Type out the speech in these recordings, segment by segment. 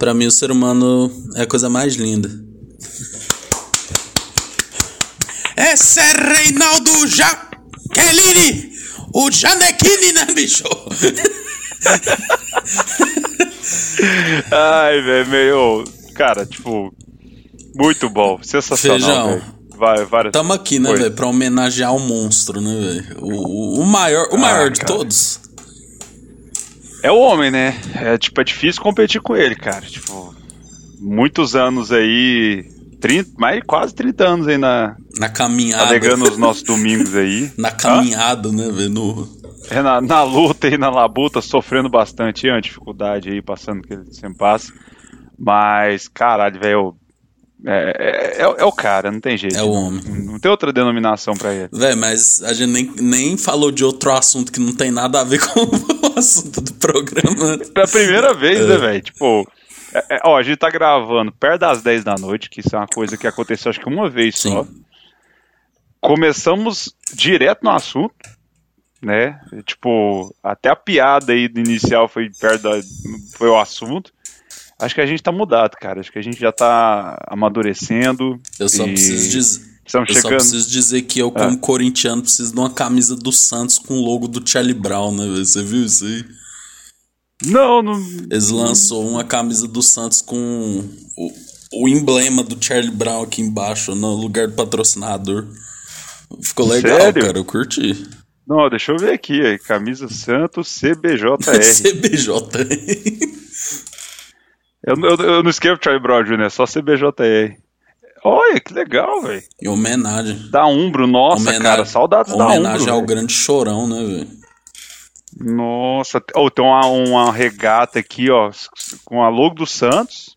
Para mim, o ser humano é a coisa mais linda. Esse é Reinaldo Jaqueline, o Janequine, né, bicho? Ai, velho, meio. Cara, tipo. Muito bom. Sensacional. Feijão. Vai, várias... Tamo aqui, né, velho, pra homenagear o monstro, né, velho? O, o, maior, o ah, maior de todos. É o homem, né? É, tipo, é difícil competir com ele, cara. Tipo, muitos anos aí. 30, mais quase 30 anos aí na. Na caminhada. Navegando os nossos domingos aí. na caminhada, né, velho? É na, na, luta e na labuta, sofrendo bastante a dificuldade aí, passando que ele sempre passa. Mas, caralho, velho, é, é, é, é, o cara, não tem jeito. É o homem. Não, não tem outra denominação para ele. Véi, mas a gente nem, nem falou de outro assunto que não tem nada a ver com o assunto do programa. É a primeira vez, né, é. velho? Tipo, é, é, ó, a gente tá gravando perto das 10 da noite, que isso é uma coisa que aconteceu acho que uma vez Sim. só. Começamos direto no assunto, né? Tipo, até a piada aí do inicial foi perto da, foi o assunto. Acho que a gente tá mudado, cara. Acho que a gente já tá amadurecendo. Eu só preciso dizer. Estamos eu chegando. só preciso dizer que eu, como ah. corintiano, preciso de uma camisa do Santos com o logo do Charlie Brown, né? Você viu isso aí? Não, não. Eles lançou uma camisa do Santos com o, o emblema do Charlie Brown aqui embaixo, no lugar do patrocinador. Ficou legal, Sério? cara. Eu curti. Não, deixa eu ver aqui. Aí. Camisa Santos CBJR. CBJR. Eu, eu, eu não escrevo Charlie Brown Jr., é só CBJR. Olha, que legal, velho. Em homenagem. Da Umbro, nossa, homenagem, cara, saudades da Umbro. Homenagem ao véio. grande chorão, né, velho? Nossa, oh, tem uma, uma regata aqui, ó, com a logo do Santos,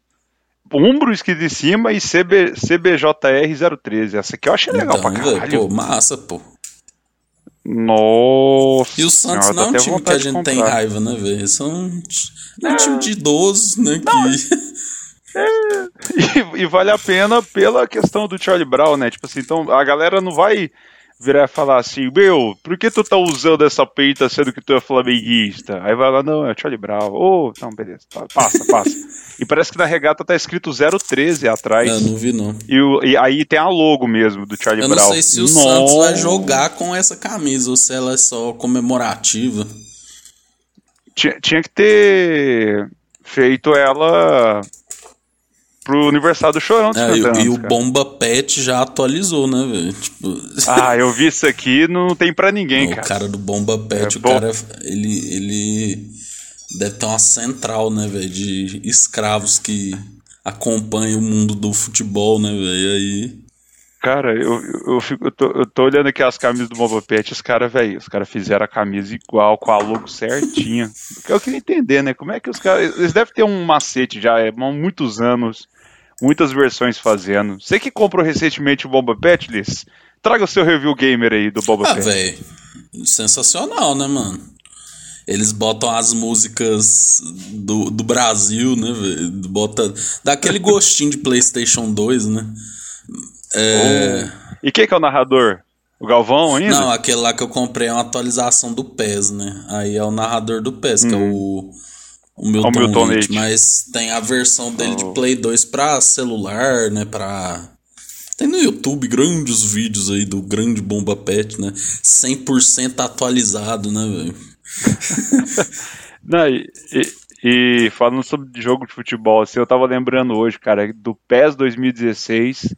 Umbro escrito em cima e CB, CBJR013. Essa aqui eu achei legal então, pra caralho. Véio, pô, massa, pô. Nossa. E o Santos não é um time que a gente tem raiva, né, velho? São um, é um time de idosos, né? Que... É, e, e, vale a pena pela questão do Charlie Brown, né? Tipo assim, então a galera não vai virar e falar assim, meu, por que tu tá usando essa peita sendo que tu é flamenguista? Aí vai lá, não, é o Charlie Brown. Ô, oh, então, beleza, passa, passa. e parece que na regata tá escrito 013 atrás. Não, não vi não. E, e aí tem a logo mesmo do Charlie Brown. Eu não sei se o Nossa. Santos vai jogar com essa camisa ou se ela é só comemorativa. Tinha, tinha que ter feito ela pro aniversário do Chorão dos é, E, e o Bomba Pet já atualizou, né, velho? Tipo... Ah, eu vi isso aqui, não tem para ninguém, não, cara. O cara do Bomba Pet, é, o bom... cara, ele, ele deve ter uma central, né, velho, de escravos que acompanham o mundo do futebol, né, velho? Aí. Cara, eu, eu, fico, eu, tô, eu tô olhando aqui as camisas do Bomba Pet, os caras, velho, os caras fizeram a camisa igual, com a logo certinha. eu queria entender, né? Como é que os caras. Eles devem ter um macete já, é, há muitos anos muitas versões fazendo. Você que comprou recentemente o Bomba Pet, Liz, traga o seu review gamer aí do Bomba ah, Pet. Ah, velho, sensacional, né, mano? Eles botam as músicas do, do Brasil, né, velho? Bota, dá aquele gostinho de PlayStation 2, né? É... Oh. E quem que é o narrador? O Galvão ainda? Não, aquele lá que eu comprei é uma atualização do PES, né? Aí é o narrador do PES, hum. que é o uhum. O Milton, o Milton Leite, mas tem a versão dele oh. de Play 2 pra celular, né, pra... Tem no YouTube grandes vídeos aí do grande Bomba Pet, né, 100% atualizado, né, velho. Não, e, e, e, falando sobre jogo de futebol, assim, eu tava lembrando hoje, cara, do PES 2016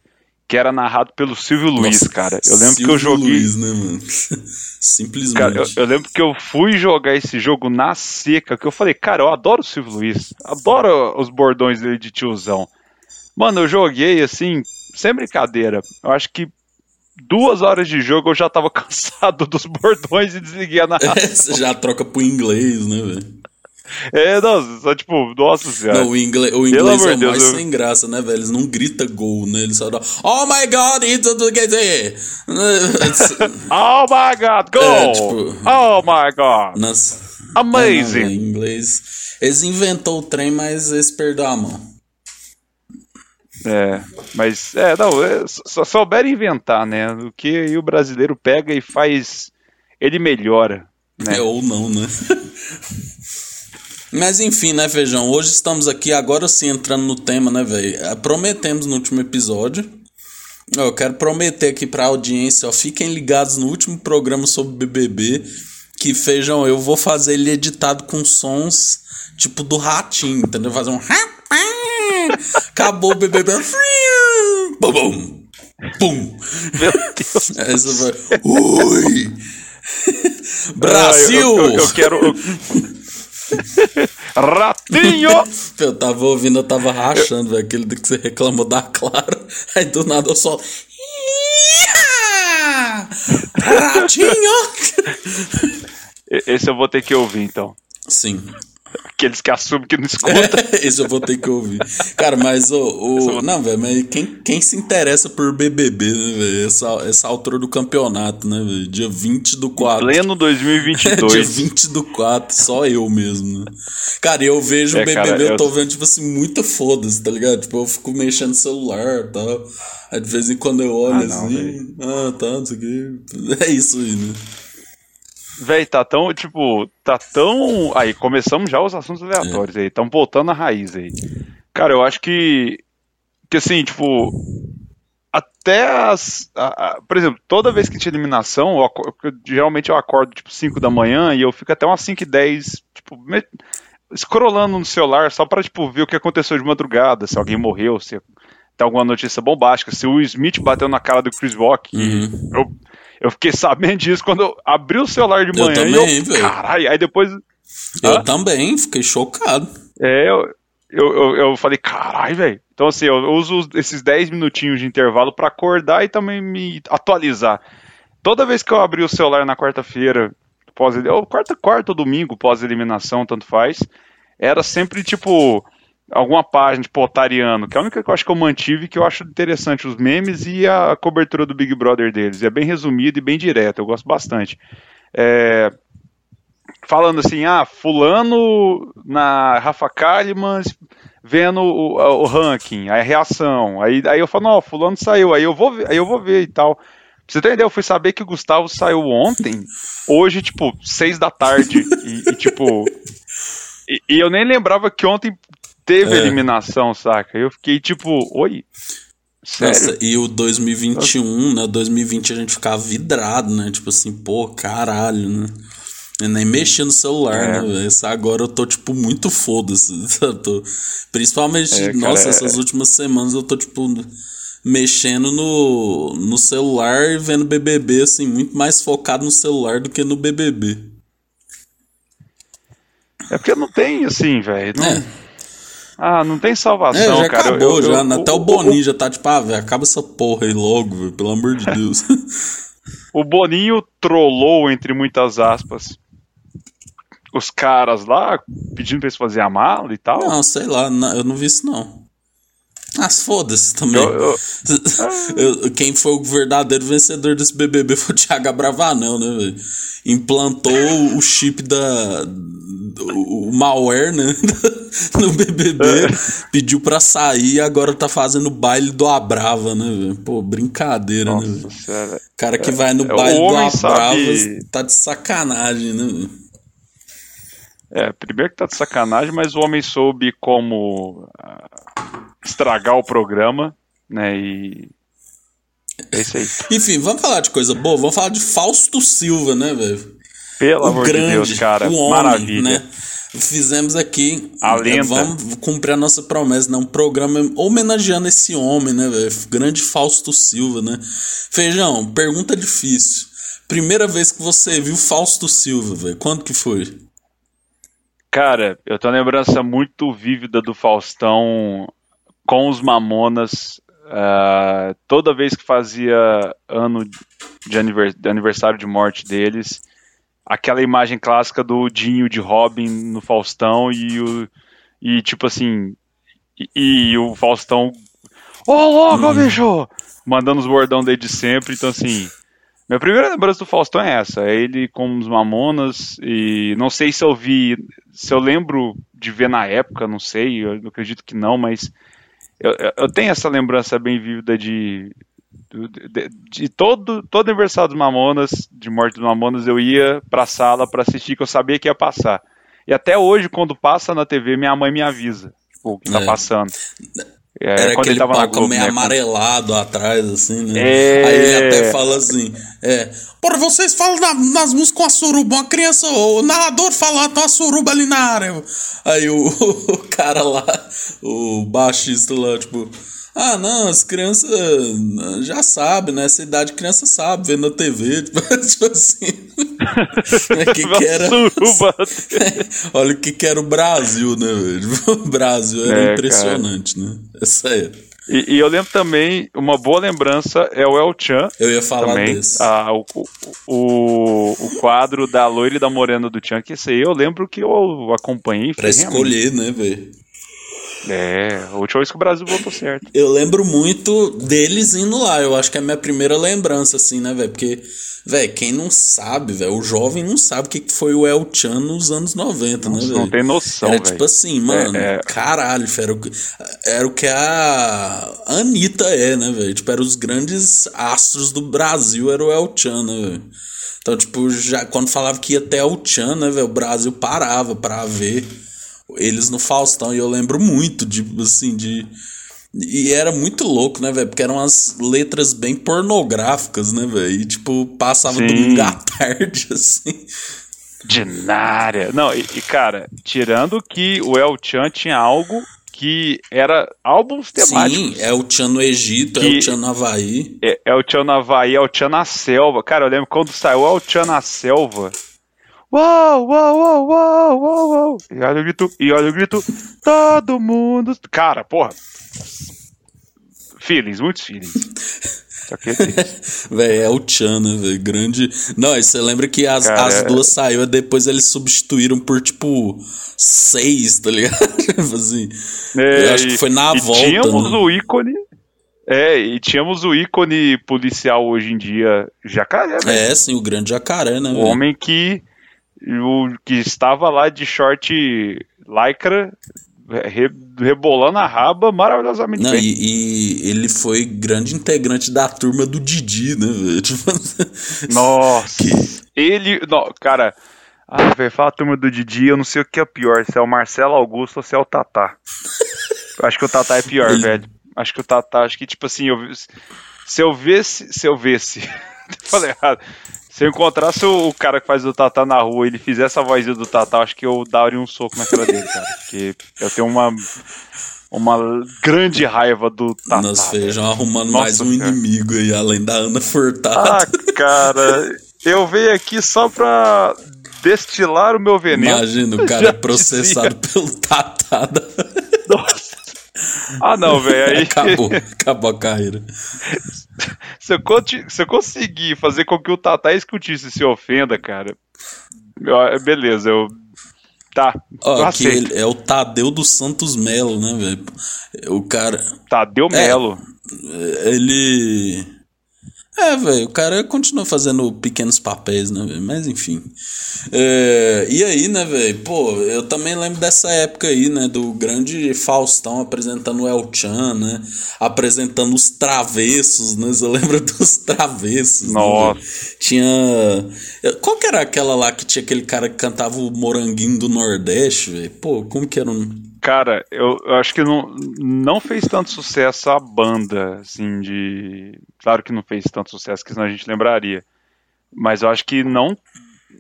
que era narrado pelo Silvio Nossa, Luiz, cara. Eu lembro Silvio que eu joguei. Luiz, né, mano? Simplesmente. Cara, eu, eu, lembro que eu fui jogar esse jogo na seca, que eu falei, cara, eu adoro o Silvio Luiz. Adoro os bordões dele de tiozão. Mano, eu joguei assim, sem brincadeira. Eu acho que duas horas de jogo eu já tava cansado dos bordões e desliguei a narração. É, você já troca pro inglês, né, velho? É, não, só tipo, nossa senhora. Não, o inglês, o inglês é Deus, mais eu... sem graça, né, velho? Eles não gritam gol, né? Eles só dão, oh my god, isso quer dizer. oh my god, go! É, tipo, oh my god. Nossa. Amazing. É, não, em inglês. Eles inventou o trem, mas eles perderam a mão. É, mas, é, não, é, só souberam inventar, né? O que o brasileiro pega e faz. Ele melhora. Né? É, ou não, né? Mas enfim, né, Feijão? Hoje estamos aqui, agora sim, entrando no tema, né, velho? É, prometemos no último episódio. Eu quero prometer aqui pra audiência, ó, fiquem ligados no último programa sobre BBB. Que, Feijão, eu vou fazer ele editado com sons tipo do ratinho, entendeu? Fazer um. Acabou o BBB. Bum, bum. Pum. Meu Deus. Essa vai. Ui! Brasil! eu, eu, eu, quero. Ratinho! Eu tava ouvindo, eu tava rachando, velho. Aquele que você reclamou da Clara. Aí do nada eu só. Ratinho! Esse eu vou ter que ouvir então. Sim. Aqueles que assumem que não escutam. Esse eu vou ter que ouvir. Cara, mas o. o não, velho, mas quem, quem se interessa por BBB, né, velho? Essa, essa altura do campeonato, né, velho? Dia 20 do 4. Pleno 2022. Dia 20 do 4, só eu mesmo, né? Cara, eu vejo o é, BBB, cara, eu tô vendo, tipo assim, muita foda-se, tá ligado? Tipo, eu fico mexendo no celular e tal. Aí de vez em quando eu olho ah, não, assim. Véio. Ah, tá, não sei o quê. É isso aí, né? Véi, tá tão, tipo, tá tão. Aí, começamos já os assuntos aleatórios é. aí, estão voltando à raiz aí. Cara, eu acho que. Que assim, tipo. Até as. A, a, por exemplo, toda vez que tinha eliminação, eu, eu, geralmente eu acordo tipo 5 da manhã e eu fico até umas 5 e 10, tipo, me, scrollando no celular só pra, tipo, ver o que aconteceu de madrugada, se alguém morreu, se tem alguma notícia bombástica, se o Smith bateu na cara do Chris Rock. Uhum. Eu, eu fiquei sabendo disso quando eu abri o celular de manhã. Eu também, velho. Caralho, aí depois. Eu ah? também, fiquei chocado. É, eu, eu, eu, eu falei, caralho, velho. Então, assim, eu uso esses 10 minutinhos de intervalo para acordar e também me atualizar. Toda vez que eu abri o celular na quarta-feira, pós ou quarta, quarta ou domingo, pós-eliminação, tanto faz, era sempre tipo alguma página, tipo Otariano, que é a única que eu acho que eu mantive que eu acho interessante, os memes e a cobertura do Big Brother deles. É bem resumido e bem direto, eu gosto bastante. É, falando assim, ah, fulano na Rafa Kalimann vendo o, o, ranking, a reação. Aí, aí eu falo, não, fulano saiu, aí eu vou aí eu vou ver e tal. Pra você entender, eu fui saber que o Gustavo saiu ontem, hoje, tipo, seis da tarde, e, e tipo. E, e, eu nem lembrava que ontem teve é. eliminação, saca? Eu fiquei tipo, oi. Sério? Nossa, e o 2021, né? 2020 a gente ficava vidrado, né? Tipo assim, pô, caralho, né? Eu nem mexia no celular, é. né? Essa agora eu tô, tipo, muito foda-se. Principalmente, é, cara, nossa, essas é. últimas semanas eu tô, tipo, mexendo no, no celular e vendo BBB, assim, muito mais focado no celular do que no BBB. É porque não tem, assim, velho. Não... É. Ah, não tem salvação, é, já cara. Acabou, eu, já. Eu, Até o, Boninho já tá tipo, ah, velho, acaba essa porra aí logo, véio, pelo amor de Deus. o Boninho trollou, entre muitas aspas, os caras lá, pedindo pra eles fazerem a mala e tal. Não, sei lá, eu não vi isso não. Ah, foda-se também. Eu, eu... Quem foi o verdadeiro vencedor desse BBB foi o Thiago Bravanel, né, velho? Implantou o chip da. O malware, né? No BBB. pediu pra sair e agora tá fazendo baile do Abrava, né, velho? Pô, brincadeira, né, Nossa, né, cara que vai no é, baile do Abrava sabe... tá de sacanagem, né, velho? É, primeiro que tá de sacanagem, mas o homem soube como estragar o programa, né? E é isso aí. Enfim, vamos falar de coisa boa, vamos falar de Fausto Silva, né, velho? Pelo o amor grande, de Deus, cara, o homem, maravilha. Né? Fizemos aqui, a lenda. vamos cumprir a nossa promessa, né? Um programa homenageando esse homem, né, velho? Grande Fausto Silva, né? Feijão, pergunta difícil. Primeira vez que você viu Fausto Silva, velho, quando que foi? Cara, eu tenho uma lembrança muito vívida do Faustão com os Mamonas, uh, toda vez que fazia ano de, anivers de aniversário de morte deles, aquela imagem clássica do Dinho de Robin no Faustão e o. E tipo assim. E, e o Faustão. Ô, oh, louco, hum. bicho! Mandando os bordão desde sempre. Então, assim. Minha primeira lembrança do Faustão é essa. É ele com os Mamonas. E não sei se eu vi. Se eu lembro de ver na época, não sei. Eu acredito que não, mas. Eu, eu tenho essa lembrança bem vívida de, de, de, todo, todo aniversário dos Mamonas, de morte dos Mamonas, eu ia pra sala para assistir, que eu sabia que ia passar. E até hoje, quando passa na TV, minha mãe me avisa tipo, o que tá é. passando. É, Era aquele Globo, meio né, amarelado atrás, assim, né? É... Aí ele até fala assim, é... Porra, vocês falam na, nas músicas com a suruba, uma criança, o narrador fala, tá uma suruba ali na área. Aí o, o cara lá, o baixista lá, tipo... Ah, não, as crianças já sabem, né? Essa idade criança sabe, vendo na TV, tipo, tipo assim. é que que era... Olha o que, que era o Brasil, né, velho? O Brasil era é, impressionante, cara. né? Essa é. E, e, eu lembro também, uma boa lembrança é o El Chan. Eu ia falar também, desse. A, o, o, o quadro da loira e da morena do Chan, que esse aí eu lembro que eu acompanhei. Pra escolher, né, velho? É, a última vez que o Brasil votou certo. Eu lembro muito deles indo lá. Eu acho que é a minha primeira lembrança, assim, né, velho? Porque, velho, quem não sabe, velho, o jovem não sabe o que foi o El Chan nos anos 90, né, velho? Não tem noção, Era véio. tipo assim, mano, é, é... caralho, era o, era o que a Anitta é, né, velho? Tipo, eram os grandes astros do Brasil, era o El Chan, né, velho? Então, tipo, já quando falava que ia até o Chan, né, velho, o Brasil parava pra ver eles no Faustão. E eu lembro muito de, assim, de. E era muito louco, né, velho? Porque eram umas letras bem pornográficas, né, velho? E, tipo, passava Sim. domingo à tarde, assim. Dinária. Não, e, e, cara, tirando que o El Chan tinha algo que era álbuns temáticos. Sim, é o no Egito, é o no Havaí. É, é o Chan no Havaí, é o Chan na selva. Cara, eu lembro quando saiu o Chan na selva. Uau, uau, uau, uau, uau, uau. E olha o grito, e olha o grito. Todo mundo. Cara, porra. Feelings, muitos feelings. Só que é Véi, é o Chan, né, velho? Grande. Não, você lembra que as, Cara, as é- duas saíram, depois eles substituíram por, tipo, seis, tá ligado? Tipo assim. É, eu acho que foi na e volta. Tínhamos né? o ícone. É, e tínhamos o ícone policial hoje em dia, jacaré, velho. É, sim, o grande jacaré, né? O véio? homem que o que estava lá de short lycra, re, rebolando a raba maravilhosamente Não, bem. E, e, ele foi grande integrante da turma do Didi, né, velho? Tipo, Nossa! Que... Ele. Não, cara. Ah, velho, fala a turma do Didi, eu não sei o que é pior, se é o Marcelo Augusto ou se é o Tatá. acho que o Tatá é pior, ele... velho. Acho que o Tatá, acho que, tipo assim, eu, se eu visse. Se eu visse. falei errado. Se eu encontrasse o cara que faz o Tata na rua e ele fizesse a vozinha do Tata, acho que eu daria um soco na cara dele, cara. Porque eu tenho uma, uma grande raiva do Tata. Nós feijão arrumando Nossa, mais um cara. inimigo aí, além da Ana Furtado. Ah, cara, eu venho aqui só pra destilar o meu veneno. Imagina, o cara é processado dizia. pelo Tata. Nossa. Ah, não, velho. Aí... Acabou, acabou a carreira. se, eu, se eu conseguir fazer com que o Tata escutisse se ofenda, cara, eu, beleza, eu. Tá. Ó, que ele é o Tadeu dos Santos Melo, né, velho? O cara. Tadeu Melo. É, ele. É, velho, o cara continua fazendo pequenos papéis, né, velho? Mas enfim. É, e aí, né, velho? Pô, eu também lembro dessa época aí, né? Do grande Faustão apresentando o El Chan, né? Apresentando os travessos, né? Você lembra dos travessos? Né, Nossa. Né, tinha. Qual que era aquela lá que tinha aquele cara que cantava o Moranguinho do Nordeste, velho? Pô, como que era um. Cara, eu, eu, acho que não, não fez tanto sucesso a banda, assim, de. Claro que não fez tanto sucesso, que senão a gente lembraria. Mas eu acho que não.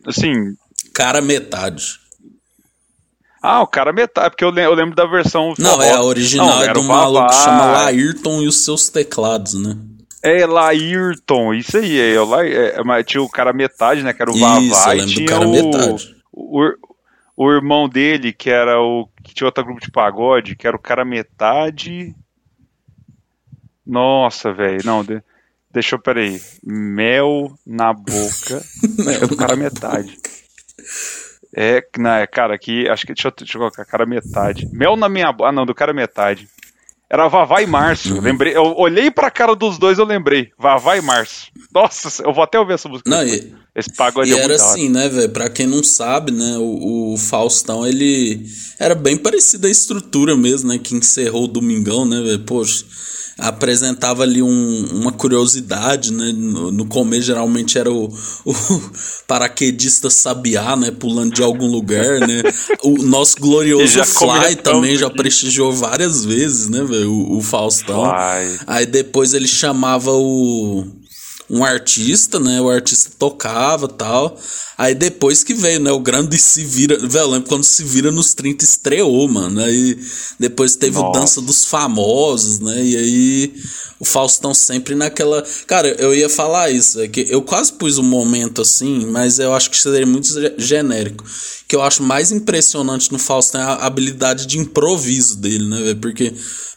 Assim. Cara, metade. Ah, o cara metade, porque eu lembro, eu lembro da versão. Não, é a original não, é do maluco que chama Laírton e os seus teclados, né? É, Laírton, isso aí, é, é, é, tinha o cara metade, né? Que era o Vavá, e tinha o, metade. O, o irmão dele, que era o. que tinha outro grupo de pagode, que era o cara metade. Nossa, velho. Não, de, deixa eu, peraí. Mel na boca. é o cara metade. É, na, cara, aqui, acho que deixa eu, deixa eu colocar, cara metade. Mel na minha. Ah, não, do cara metade. Era Vavá e Márcio. Uhum. Lembrei, eu olhei pra cara dos dois, eu lembrei. Vavá e Márcio. Nossa, eu vou até ouvir essa música. Não, e, Esse pagode e é era assim, né, velho? Pra quem não sabe, né, o, o, Faustão, ele era bem parecido a estrutura mesmo, né, que encerrou o Domingão, né, velho? Poxa apresentava ali um, uma curiosidade, né? No, no, começo geralmente era o, o paraquedista sabiá, né? Pulando de algum lugar, né? O nosso glorioso Fly também já prestigiou várias vezes, né, velho? O, o, Faustão. Fly. Aí depois ele chamava o um artista, né? O artista tocava tal. Aí depois que veio, né? O grande se vira. Velho, lembro quando se vira nos 30 estreou, mano. Aí depois teve Nossa. o Dança dos Famosos, né? E aí o Faustão sempre naquela. Cara, eu ia falar isso. É que eu quase pus um momento assim, mas eu acho que seria muito genérico. Que eu acho mais impressionante no Faustão é a habilidade de improviso dele, né? Porque,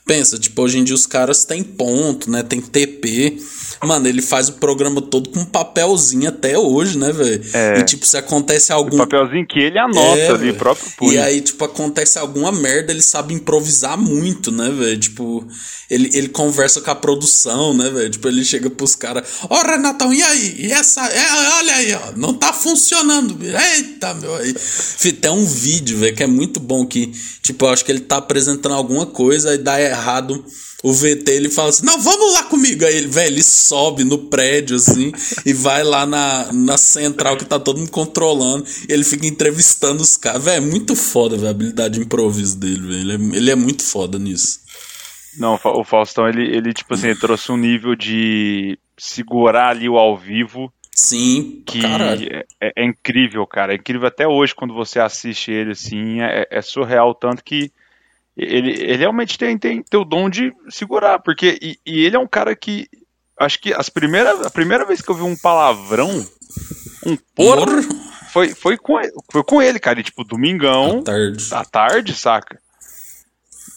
pensa, tipo, hoje em dia os caras têm ponto, né? Tem TP. Mano, ele faz o programa todo com papelzinho até hoje, né, velho? É. E tipo, se acontece algum. O papelzinho que ele anota é, ali, próprio punho. E aí, tipo, acontece alguma merda, ele sabe improvisar muito, né, velho? Tipo, ele, ele conversa com a produção, né, velho? Tipo, ele chega pros caras, ó, oh, Renatão, e aí? E essa. É, olha aí, ó, não tá funcionando. Eita, meu. Aí. Tem um vídeo, velho, que é muito bom que, tipo, eu acho que ele tá apresentando alguma coisa e dá errado o VT ele fala assim: Não, vamos lá comigo. Aí ele, velho, ele sobe no prédio assim e vai lá na, na central que tá todo mundo controlando. ele fica entrevistando os caras. Velho, é muito foda véio, a habilidade de improviso dele, velho. Ele, é, ele é muito foda nisso. Não, o Faustão, ele, ele tipo assim, ele trouxe um nível de segurar ali o ao vivo. Sim, que é, é, é, incrível, cara. É incrível até hoje quando você assiste ele assim. É, é surreal, tanto que ele, ele realmente tem, tem, tem o dom de segurar, porque e, e, ele é um cara que acho que as primeira, a primeira vez que eu vi um palavrão, um porra, foi, foi, com, foi com ele, cara, e, tipo, domingão, à tarde, à tarde saca?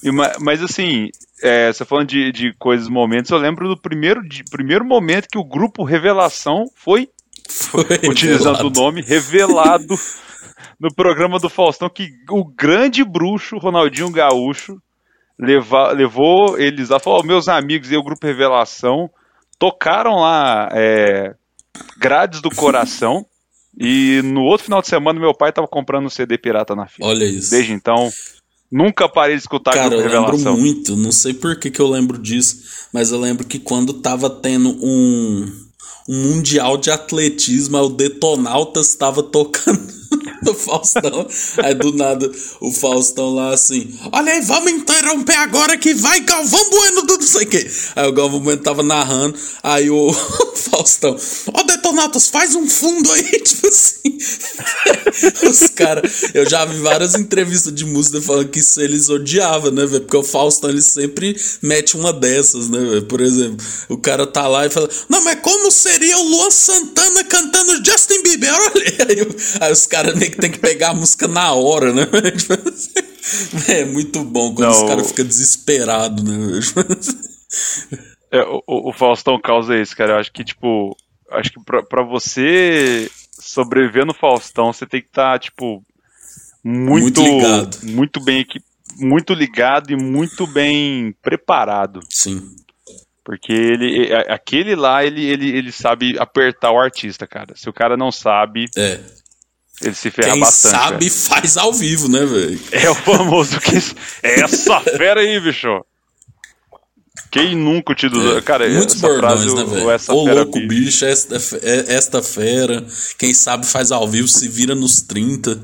E, mas assim, é, você falando de, de coisas, momentos, eu lembro do primeiro, de, primeiro momento que o grupo Revelação foi, foi utilizando revelado. o nome, revelado no programa do Faustão que o grande bruxo Ronaldinho Gaúcho leva, levou eles lá, falou: meus amigos e o grupo Revelação tocaram lá é, Grades do Coração. e no outro final de semana, meu pai tava comprando um CD pirata na fila. Olha isso. Desde então, nunca parei de escutar Cara, eu lembro muito, não sei por que, que eu lembro disso, mas eu lembro que quando tava tendo um, um mundial de atletismo, o Detonautas estava tocando do Faustão. Aí do nada o Faustão lá assim: Olha aí, vamos interromper agora que vai Galvão Bueno do não sei o quê. Aí o Galvão Bueno tava narrando. Aí o Faustão: Ó, oh, Detonatos, faz um fundo aí. Tipo assim. Os caras. Eu já vi várias entrevistas de música falando que isso eles odiavam, né, velho? Porque o Faustão ele sempre mete uma dessas, né, velho? Por exemplo, o cara tá lá e fala: Não, mas como seria o Luan Santana cantando Justin Bieber? Olha aí, aí os caras meio que tem que pegar a música na hora, né? É muito bom quando Não, os caras ficam desesperados, né? É, o, o Faustão causa isso, cara. Eu acho que, tipo, acho que pra, pra você sobreviver no Faustão, você tem que estar, tá, tipo, muito, muito ligado. Muito bem muito ligado e muito bem preparado. Sim. Porque ele, aquele lá, ele, ele, ele sabe apertar o artista, cara. Se o cara não sabe, é. Ele se ferra Quem bastante. sabe véio. faz ao vivo, né, velho? É o famoso que. É essa fera aí, bicho. Quem nunca te é, Cara, muitos bordões, frase, né, velho? Ô louco, bicho, esta, é, esta fera. Quem sabe faz ao vivo, se vira nos 30,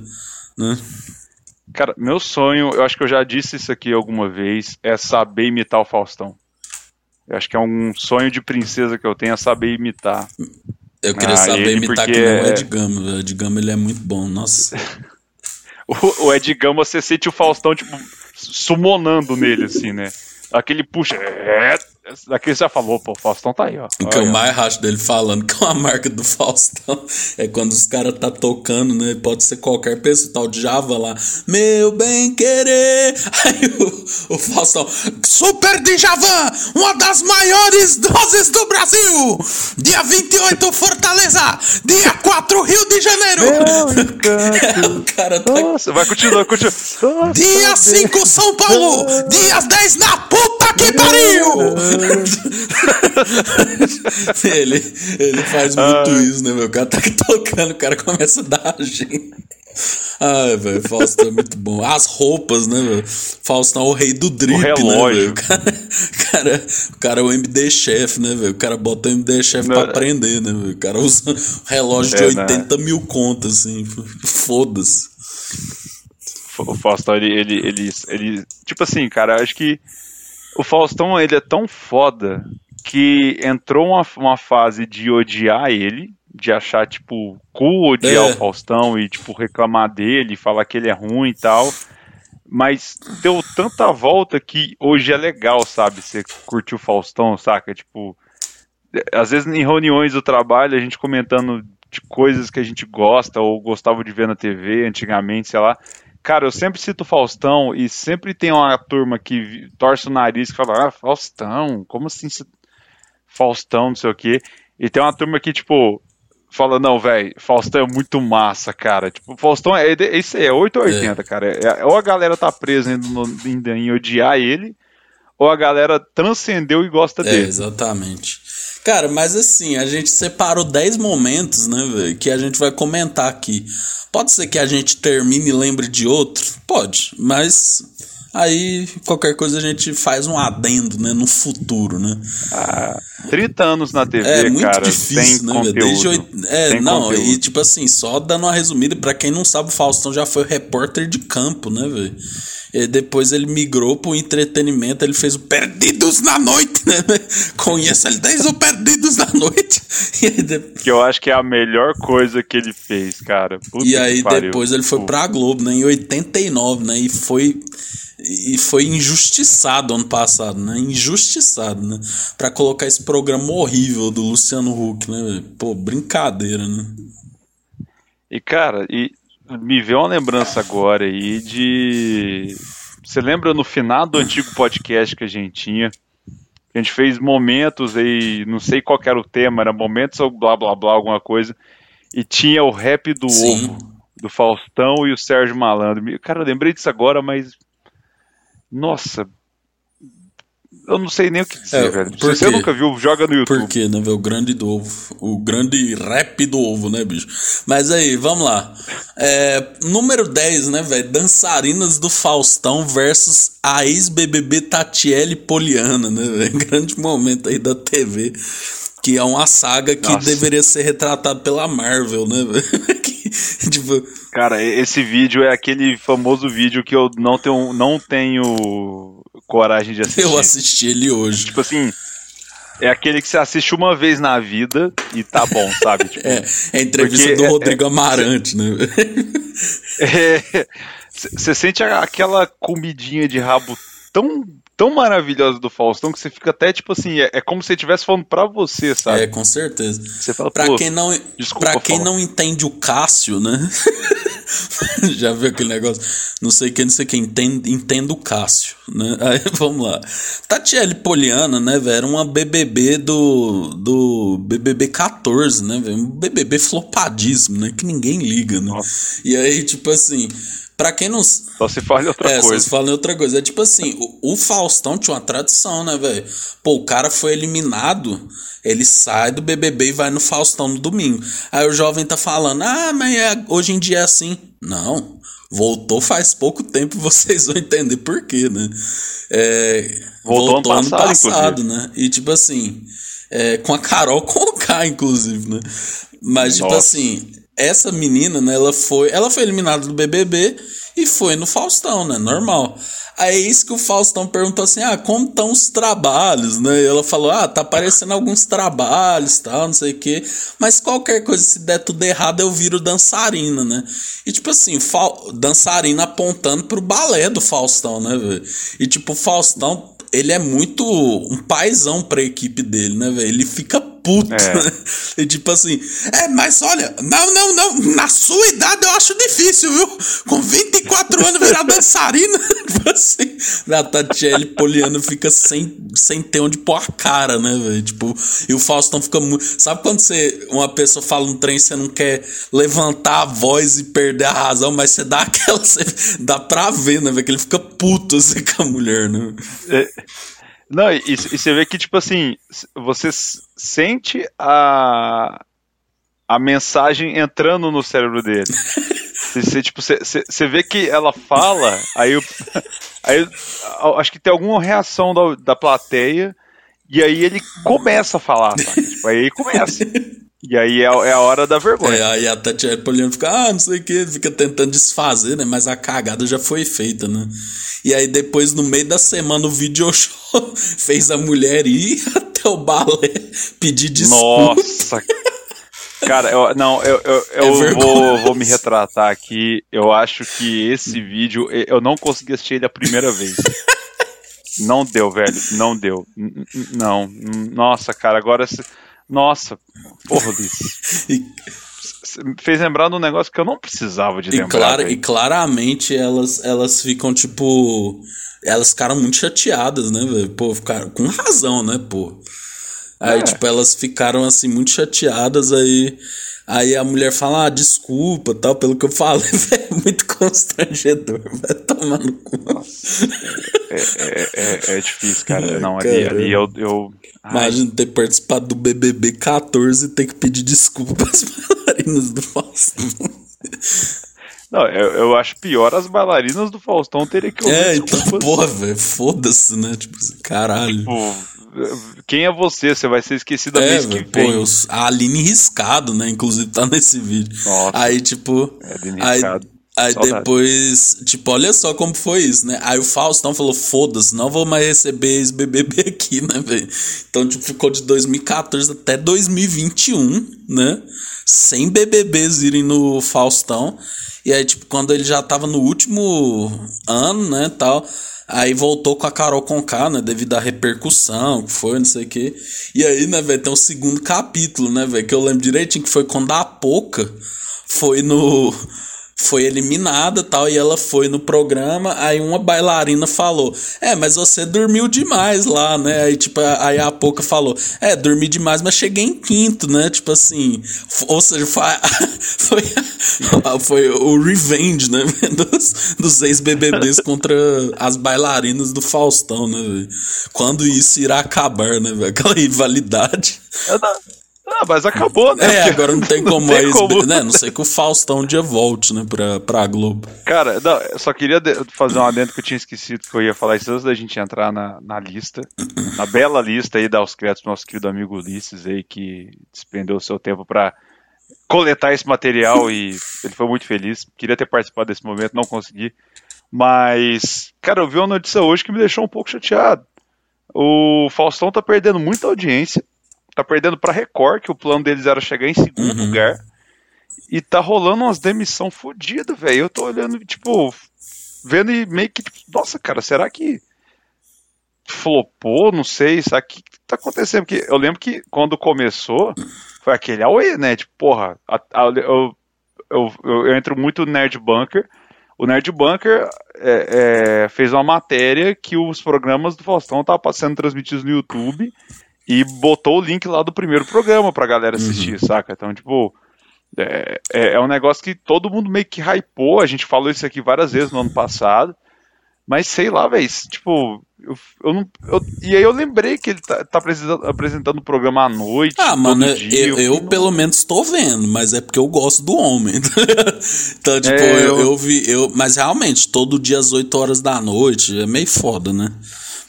né? Cara, meu sonho, eu acho que eu já disse isso aqui alguma vez, é saber imitar o Faustão. Eu acho que é um sonho de princesa que eu tenho, é saber imitar. Eu queria ah, saber imitar que não é Ed Gama. O Ed Gama ele é muito bom, nossa. o, o Ed Gama, você sente o Faustão, tipo, sumonando nele, assim, né? Aquele puxa. É, Daqui você já falou, pô, o Faustão tá aí, ó. O que eu mais racho dele falando que é uma marca do Faustão é quando os caras tá tocando, né? Pode ser qualquer pessoa, tal de Java lá. Meu bem querer. Aí o, o Faustão. Super de Javan, uma das maiores doses do Brasil. Dia 28, Fortaleza. Dia 4, Rio de Janeiro. Meu o cara tá. Nossa, vai continuar, continua. Nossa, Dia 5, São Paulo. Dia 10, na puta que pariu. ele, ele faz muito ah. isso, né, meu? O cara tá tocando, o cara começa a dar gente. Ai, velho, Faustão é muito bom. As roupas, né, velho? Faustão é o rei do drip, o relógio. né, velho? O cara, cara, o cara é o MD Chef, né, velho? O cara bota o MD Chef pra aprender, né, velho? O cara usa relógio é, de 80 né? mil contas, assim. Foda-se. O Faustão, ele, ele, ele, ele. Tipo assim, cara, acho que o Faustão ele é tão foda que entrou uma, uma fase de odiar ele, de achar, tipo, cool odiar é. o Faustão e, tipo, reclamar dele, falar que ele é ruim e tal. Mas deu tanta volta que hoje é legal, sabe? Você curtiu o Faustão, saca? Tipo, às vezes em reuniões do trabalho, a gente comentando de coisas que a gente gosta ou gostava de ver na TV antigamente, sei lá. Cara, eu sempre cito Faustão e sempre tem uma turma que torce o nariz e fala, ah, Faustão, como assim? Faustão, não sei o quê. E tem uma turma que, tipo, fala, não, velho, Faustão é muito massa, cara. Tipo, Faustão é, é isso aí, é 8 ou 80, é. cara. É, ou a galera tá presa ainda, no, ainda em odiar ele, ou a galera transcendeu e gosta é, dele. Exatamente. Cara, mas assim, a gente separou 10 momentos, né, velho, que a gente vai comentar aqui. Pode ser que a gente termine e lembre de outro? Pode, mas aí qualquer coisa a gente faz um adendo, né, no futuro, né? Ah, 30 anos na TV, é muito cara, difícil, né, velho? Desde oito... é, não, conteúdo. e tipo assim, só dando uma resumida, para quem não sabe, o Faustão já foi repórter de campo, né, velho? E depois ele migrou pro entretenimento, ele fez o Perdidos na Noite, né? Conheço ele desde o Perdidos na Noite. Que eu acho que é a melhor coisa que ele fez, cara. Puta e aí depois ele foi pra Globo, né? Em 89, né? E foi e foi injustiçado ano passado, né? Injustiçado, né? Pra colocar esse programa horrível do Luciano Huck, né? Pô, brincadeira, né? E cara, e me veio uma lembrança agora aí de. Você lembra no final do antigo podcast que a gente tinha? A gente fez momentos aí, não sei qual era o tema, era momentos ou blá blá blá, alguma coisa. E tinha o rap do Sim. ovo, do Faustão e o Sérgio Malandro. Cara, eu lembrei disso agora, mas. Nossa, eu não sei nem o que dizer, é, velho. Se você nunca viu, joga no YouTube. Por quê, né, velho? O grande do ovo. O grande rap do ovo, né, bicho? Mas aí, vamos lá. É, número 10, né, velho? Dançarinas do Faustão versus a ex-BBB Tatiele Poliana, né, velho? Grande momento aí da TV. Que é uma saga que Nossa. deveria ser retratada pela Marvel, né, velho? tipo... Cara, esse vídeo é aquele famoso vídeo que eu não tenho, não tenho coragem de assistir. Eu assisti ele hoje. Tipo assim, é aquele que você assiste uma vez na vida e tá bom, sabe? Tipo, é, é a entrevista do é, Rodrigo é, Amarante, né? É, você sente aquela comidinha de rabo tão tão maravilhosa do Faustão que você fica até tipo assim, é, é como se ele estivesse falando para você, sabe? É, com certeza. Você fala, pra quem não, desculpa, pra quem não entende o Cássio, né? Já viu aquele negócio? Não sei quem, não sei quem, entende, entende o Cássio, né? Aí vamos lá. Tatiele Poliana, né, velho? Era uma BBB do, do BBB 14, né, velho? Um BBB flopadíssimo, né? Que ninguém liga, né? Nossa. E aí, tipo assim. Pra quem não. Só se fala em outra é, coisa. Só se fala em outra coisa. É tipo assim, o, o Faustão tinha uma tradição, né, velho? Pô, o cara foi eliminado, ele sai do BBB e vai no Faustão no domingo. Aí o jovem tá falando, ah, mas é, hoje em dia é assim. Não. Voltou faz pouco tempo, vocês vão entender por quê, né? É, voltou, voltou ano passado, ano passado né? E tipo assim, é, com a Carol Conká, inclusive, né? Mas, tipo Nossa. tipo assim, essa menina, né, ela foi, ela foi eliminada do BBB e foi no Faustão, né, normal. Aí é isso que o Faustão perguntou assim: "Ah, como estão os trabalhos?", né? E ela falou: "Ah, tá aparecendo alguns trabalhos, tal, não sei o quê, mas qualquer coisa se der tudo errado, eu viro dançarina, né?". E tipo assim, dançarina apontando pro balé do Faustão, né, velho? E tipo, o Faustão ele é muito um paizão pra equipe dele, né, velho? Ele fica puto. É. e tipo assim, é, mas olha, não, não, não, na sua idade eu acho difícil, viu? Com 24 anos virar dançarina. tipo assim, a Tatiele Poliano fica sem, sem ter onde pôr a cara, né, velho? Tipo, e o Faustão fica muito. Sabe quando você, uma pessoa fala um trem, você não quer levantar a voz e perder a razão, mas você dá aquela. Você, dá pra ver, né, velho? Que ele fica puto assim com a mulher, né? É. Não, e, e, você vê que, tipo assim, você sente a, a mensagem entrando no cérebro dele. Você, tipo, você, você vê que ela fala, aí, eu, aí eu, acho que tem alguma reação da, da plateia, e aí ele começa a falar, Tipo, aí começa. E aí é, é, a hora da vergonha. É, aí a Tatiana Poliano fica, ah, não sei o que, fica tentando desfazer, né? Mas a cagada já foi feita, né? E aí depois, no meio da semana, o video show fez a mulher ir até o balé pedir desculpa. Nossa! Cara, eu, não, eu, eu, eu é vou, vou me retratar aqui. Eu acho que esse vídeo, eu não consegui assistir ele a primeira vez. Não deu, velho. Não deu. Não. Nossa, cara, agora. Nossa, porra, Ulisses. e... Fez lembrar de um negócio que eu não precisava de e lembrar. Clara, e claramente elas, elas ficam, tipo. Elas ficaram muito chateadas, né, velho? Pô, ficaram com razão, né, pô? Aí, é. tipo, elas ficaram assim, muito chateadas, aí. Aí a mulher fala, ah, desculpa, tal, pelo que eu falei, é muito constrangedor, vai tomar no cu. É, é, é, é, difícil, cara. Não, ali, ali eu, eu Imagina ter participado do BBB 14 e ter que pedir desculpa pras bailarinas do Faustão. Não, eu, eu acho pior as bailarinas do Faustão terem que ouvir É, então, porra, velho, foda-se, né? Tipo assim, caralho. Tipo, quem é você? Você vai ser esquecido é, mês que pô, vem. Eu, a Aline Riscado, né? Inclusive tá nesse vídeo. Nossa, aí, tipo. É, Aline aí, Riscado. Aí Saudade. depois, tipo, olha só como foi isso, né? Aí o Faustão falou: foda-se, não vou mais receber esse BBB aqui, né, velho? Então, tipo, ficou de 2014 até 2021, né? Sem BBBs irem no Faustão. E aí, tipo, quando ele já tava no último ano, né, tal. Aí voltou com a Carol Conká, né? Devido à repercussão que foi, não sei o quê. E aí, né, velho, tem um segundo capítulo, né, velho? Que eu lembro direitinho que foi quando a Poca foi no foi eliminada tal, e ela foi no programa, aí uma bailarina falou, é, mas você dormiu demais lá, né, aí tipo, aí a Poca falou, é, dormi demais, mas cheguei em quinto, né, tipo assim, ou seja, foi, foi, foi o revenge, né, dos, dos ex-BBBs contra as bailarinas do Faustão, né, quando isso irá acabar, né, aquela rivalidade. Eu não, ah, mas acabou, né? É, agora não tem como, não tem como. né? Não sei que o Faustão um dia volte, né, pra, pra Globo. Cara, não, eu só queria fazer um adendo que eu tinha esquecido que eu ia falar isso antes da gente entrar na, na lista, na bela lista aí, dar os créditos pro nosso querido amigo Ulisses aí, que despendeu o seu tempo pra coletar esse material e ele foi muito feliz. Queria ter participado desse momento, não consegui. Mas, cara, eu vi uma notícia hoje que me deixou um pouco chateado. O Faustão tá perdendo muita audiência tá perdendo pra Record, que o plano deles era chegar em segundo uhum. lugar. E tá rolando umas demissão fodidas, velho. Eu tô olhando, tipo, vendo e meio que, tipo, nossa, cara, será que flopou? Não sei, sabe o que tá acontecendo? Porque eu lembro que quando começou, foi aquele Aue, né? Tipo, porra, a, a, eu, eu, eu, eu, entro muito no Nerd Bunker. O Nerd Bunker é, é, fez uma matéria que os programas do Faustão estavam sendo transmitidos no YouTube e botou o link lá do primeiro programa pra galera assistir, uhum. saca? Então, tipo, é, é, é, um negócio que todo mundo meio que hypou, a gente falou isso aqui várias vezes no ano passado, mas sei lá, velho, tipo, eu, eu não. Eu, e aí eu lembrei que ele tá, tá apresentando o programa à noite. Ah, mano, dia, eu, eu, pelo menos tô vendo, mas é porque eu gosto do homem. então, tipo, é, eu, eu vi. Eu, mas realmente, todo dia às 8 horas da noite é meio foda, né?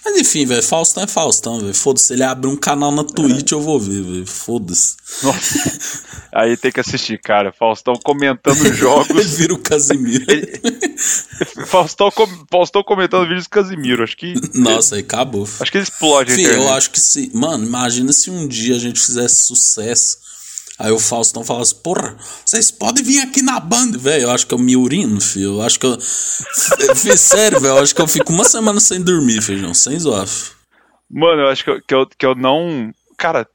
Mas enfim, velho, Faustão é Faustão, velho. Foda-se, ele abre um canal na Twitch, é. eu vou ver, velho. Foda-se. Aí tem que assistir, cara. Faustão comentando jogos. ele vira o Casimiro. Faustão, Faustão comentando vídeos do Casimiro. Acho que. Nossa, aí acabou. Acho que ele explode Fih, eu acho que se. Mano, imagina se um dia a gente fizesse sucesso. Aí o Faustão fala assim, porra, vocês podem vir aqui na banda, velho. Eu acho que eu me urino, filho. Eu acho que eu. sério, velho. Eu acho que eu fico uma semana sem dormir, feijão, sem zoar. Mano, eu acho que eu, que eu, que eu não. Cara.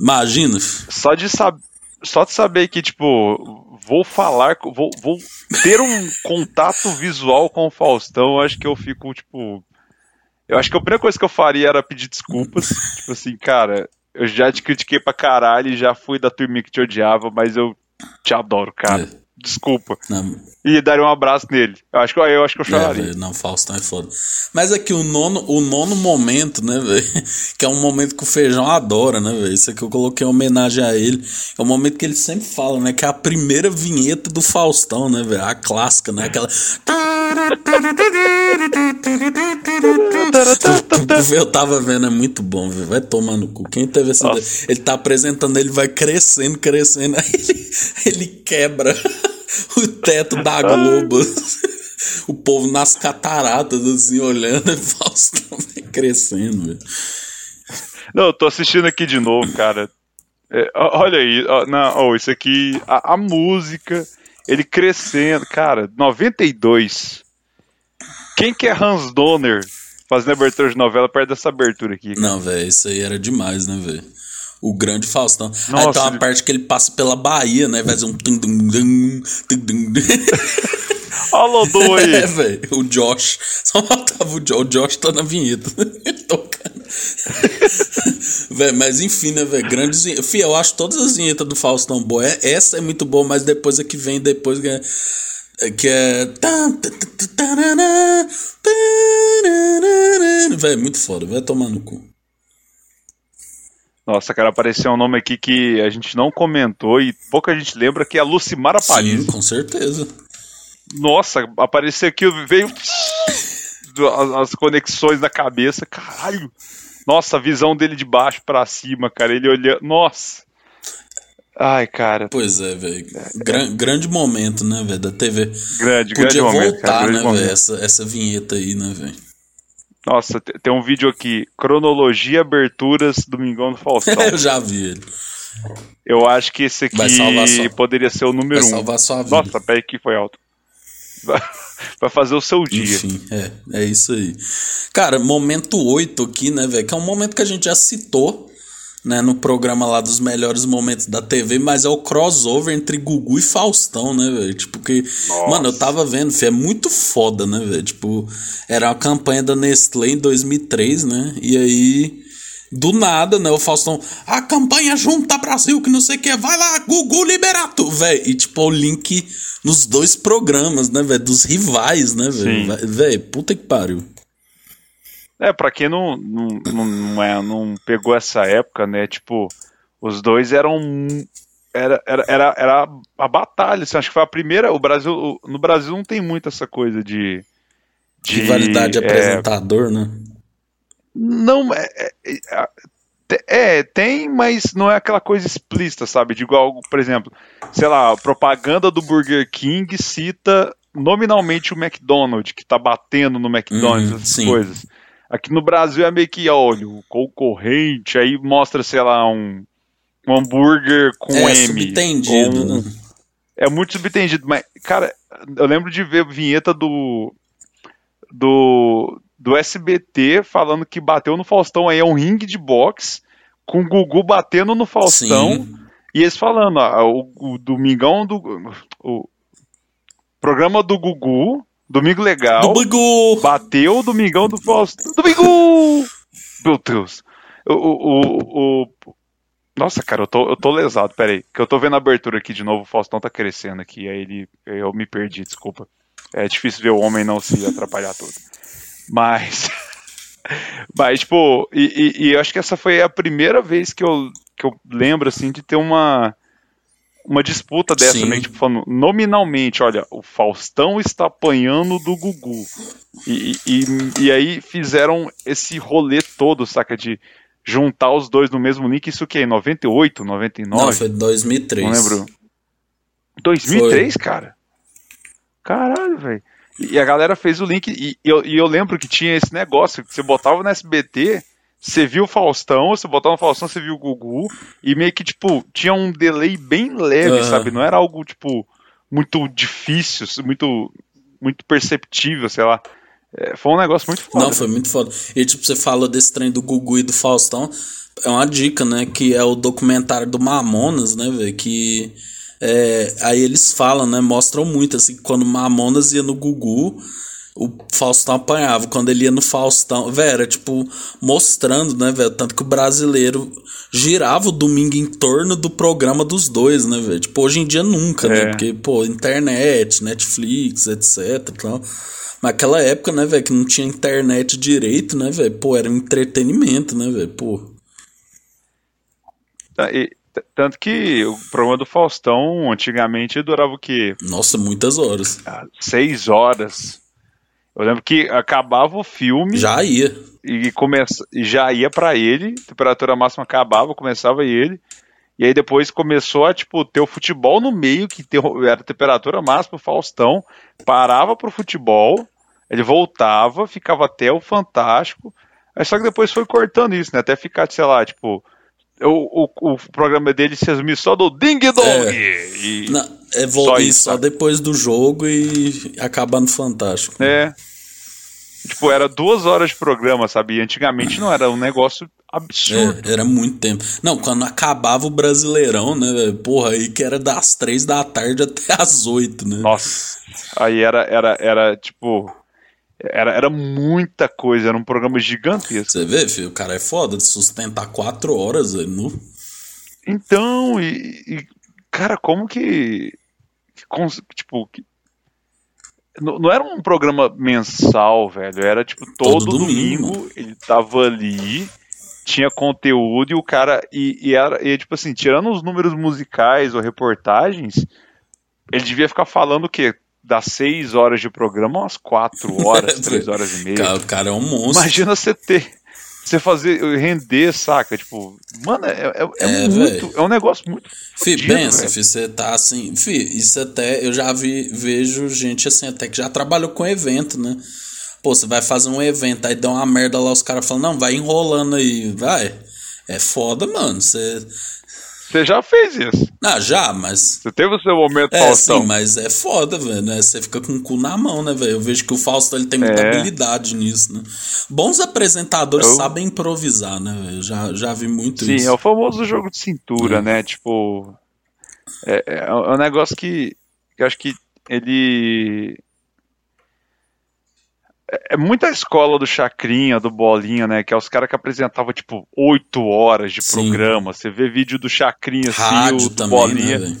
Imagina. Só de saber. Só de saber que, tipo, vou falar, vou, vou ter um contato visual com o Faustão, eu acho que eu fico, tipo. Eu acho que a primeira coisa que eu faria era pedir desculpas. tipo assim, cara, eu já te critiquei pra caralho e já fui da turminha que te odiava, mas eu te adoro, cara. É. Desculpa. Não. E daria um abraço nele. Eu acho que eu, acho que eu é, choraria. É, não, Faustão é foda. Mas é que o nono, o nono momento, né, velho? Que é um momento que o feijão adora, né, velho? Isso aqui eu coloquei em homenagem a ele. É o momento que ele sempre fala, né? Que é a primeira vinheta do Faustão, né, velho? A clássica, né? Aquela. Eu tava vendo, é muito bom, velho. Vai tomar no cu. Quem teve essa. Nossa. Ele tá apresentando, ele vai crescendo, crescendo. Aí ele, ele quebra o teto da Globo. o povo nas cataratas, assim, olhando e Faustão crescendo, velho. Não, eu tô assistindo aqui de novo, cara. É, olha aí, não, oh, isso aqui, a, a, música, ele crescendo, cara, 92. Quem que é Hans Donner fazendo abertura de novela perto dessa abertura aqui? Cara? Não, velho, isso aí era demais, né, velho? O grande Faustão. Nossa, Aí tem uma ele... parte que ele passa pela Bahia, né? Fazer um. Olha o aí. É, velho. O Josh. Só faltava o Josh. O Josh tá na vinheta. Tocando. véio, mas enfim, né, velho? Grandes. Fih, eu acho todas as vinhetas do Faustão boas. É, essa é muito boa, mas depois a que vem depois. Que é. Que é... Velho, muito foda. Vai tomar no cu. Nossa, cara, apareceu um nome aqui que a gente não comentou e pouca gente lembra, que é a Lucimara Paris. Sim, com certeza. Nossa, apareceu aqui, veio as conexões na cabeça, caralho. Nossa, a visão dele de baixo para cima, cara, ele olhando, nossa. Ai, cara. Pois é, velho. Gran, grande momento, né, velho, da TV. Grande, Podia grande voltar, momento, cara, né, velho, essa, essa vinheta aí, né, velho. Nossa, tem um vídeo aqui, cronologia aberturas Domingão do Faustão. Eu já vi ele. Eu acho que esse aqui sua... poderia ser o número Vai um. salvar sua vida. Nossa, peraí que foi alto. Vai fazer o seu dia. Enfim, é, é isso aí. Cara, momento 8 aqui, né, velho? Que é um momento que a gente já citou né, no programa lá dos melhores momentos da TV, mas é o crossover entre Gugu e Faustão, né, velho? Tipo, que. Nossa. Mano, eu tava vendo, é muito foda, né, velho? Tipo, era uma campanha da Nestlé em 2003, né? E aí. Do nada, né? O Faustão, a campanha Junta Brasil, que não sei o que, vai lá, Gugu Liberato, velho. E tipo, o link nos dois programas, né, velho? Dos rivais, né, velho? Velho, puta que pariu. É, pra quem não, não, não, não, é, não pegou essa época, né? Tipo, os dois eram. Era, era, era, era a batalha. Assim, acho que foi a primeira. O Brasil. No Brasil não tem muito essa coisa de. de Rivalidade é, apresentador, né? Não, é, é, é, tem, mas não é aquela coisa explícita, sabe? De igual, por exemplo, sei lá, propaganda do Burger King cita nominalmente o McDonald's, que tá batendo no McDonald's, uhum, essas sim. coisas. Aqui no Brasil é meio que, olha, o concorrente, aí mostra, sei lá, um, um hambúrguer com é, M. Subtendido, um, né? É muito subtendido, mas, cara, eu lembro de ver vinheta do. do. Do SBT falando que bateu no Faustão aí, é um ringue de boxe, com o Gugu batendo no Faustão. Sim. E eles falando, ó, o, o Domingão do. O programa do Gugu Domingo legal. Domingo! Bateu o Domingão do Faustão. Domingo! Meu Deus. O, o, o, Nossa, cara, eu tô, eu tô lesado. Pera aí. Que eu tô vendo a abertura aqui de novo. O Faustão tá crescendo aqui. Aí ele. Eu me perdi, desculpa. É difícil ver o homem não se atrapalhar todo. Mas. Mas, tipo, e, e, e, eu acho que essa foi a primeira vez que eu, que eu lembro, assim, de ter uma uma disputa dessa, né? Tipo, falando nominalmente, olha, o Faustão está apanhando do Gugu. E, e, e aí fizeram esse rolê todo, saca? De juntar os dois no mesmo link. Isso que é 98, 99? Não, foi 2003. Não lembro. 2003, foi. cara? Caralho, velho. E a galera fez o link. E eu, e eu lembro que tinha esse negócio que você botava no SBT, você viu o Faustão, você botava no Faustão, você viu o Gugu, e meio que, tipo, tinha um delay bem leve, uhum. sabe? Não era algo, tipo, muito difícil, muito, muito perceptível, sei lá. É, foi um negócio muito foda. Não, foi muito foda. E, tipo, você falou desse trem do Gugu e do Faustão, é uma dica, né? Que é o documentário do Mamonas, né, velho? Que. É, aí eles falam, né? Mostram muito, assim, quando Mamonas ia no Gugu o Faustão apanhava. Quando ele ia no Faustão, velho, era tipo mostrando, né, velho? Tanto que o brasileiro girava o domingo em torno do programa dos dois, né, velho? Tipo, hoje em dia nunca, né? é. né? Porque, pô, internet, Netflix, etc. Então, mas aquela época, né, velho, que não tinha internet direito, né, velho? Pô, era um entretenimento, né, velho? Pô. Tá, e, tanto que o programa do Faustão antigamente durava o quê? Nossa, muitas horas. Ah, seis horas. Eu lembro que acabava o filme. Já ia. E começa, já ia para ele, temperatura máxima acabava, começava ele. E aí depois começou a, tipo, ter o futebol no meio, que era temperatura máxima, Faustão, parava pro futebol, ele voltava, ficava até o Fantástico. Aí só que depois foi cortando isso, né? Até ficar, sei lá, tipo, o, o, o programa dele se resumir só do Ding Dong. É, e Não, é só, isso, só depois do jogo e acabar no Fantástico. É. Tipo, era duas horas de programa, sabe? E antigamente não era um negócio absurdo. É, era muito tempo. Não, quando acabava o Brasileirão, né? Porra, aí que era das três da tarde até as oito, né? Nossa. Aí era, era, era tipo. Era, era muita coisa, era um programa gigantesco. Você vê, filho, o cara é foda de sustentar quatro horas velho, no. Então, e, e, cara, como que. que tipo, que, não, não, era um programa mensal, velho. Era tipo todo, todo domingo, domingo ele tava ali, tinha conteúdo e o cara. E, e era, e, tipo assim, tirando os números musicais ou reportagens, ele devia ficar falando o quê? Das seis horas de programa, umas quatro horas, três horas e meia. O cara é um monstro. Imagina você ter você fazer render, saca? Tipo, mano, é, é, é, é muito. É um negócio muito. Fih, pensa, fi, você tá assim. Fi, isso até. Eu já vi, vejo gente assim, até que já trabalhou com evento, né? Pô, você vai fazer um evento, aí dá uma merda lá, os caras falam, não, vai enrolando aí, vai. É foda, mano. Você você já fez isso. Ah, já, mas. Você teve o seu momento é, Faustão. Sim, mas é foda, velho. Né? Você fica com o cu na mão, né, velho? Eu vejo que o Fausto ele tem muita é. habilidade nisso, né? Bons apresentadores Eu... sabem improvisar, né, velho? Já, já vi muito sim, isso. Sim, é o famoso jogo de cintura, é. né? Tipo. É, é, é um negócio que, que eu acho que ele é muita escola do Chacrinha, do Bolinha, né? Que é os caras que apresentavam, tipo, oito horas de Sim. programa. Você vê vídeo do Chacrinha, assim, o do também, Bolinha. Né,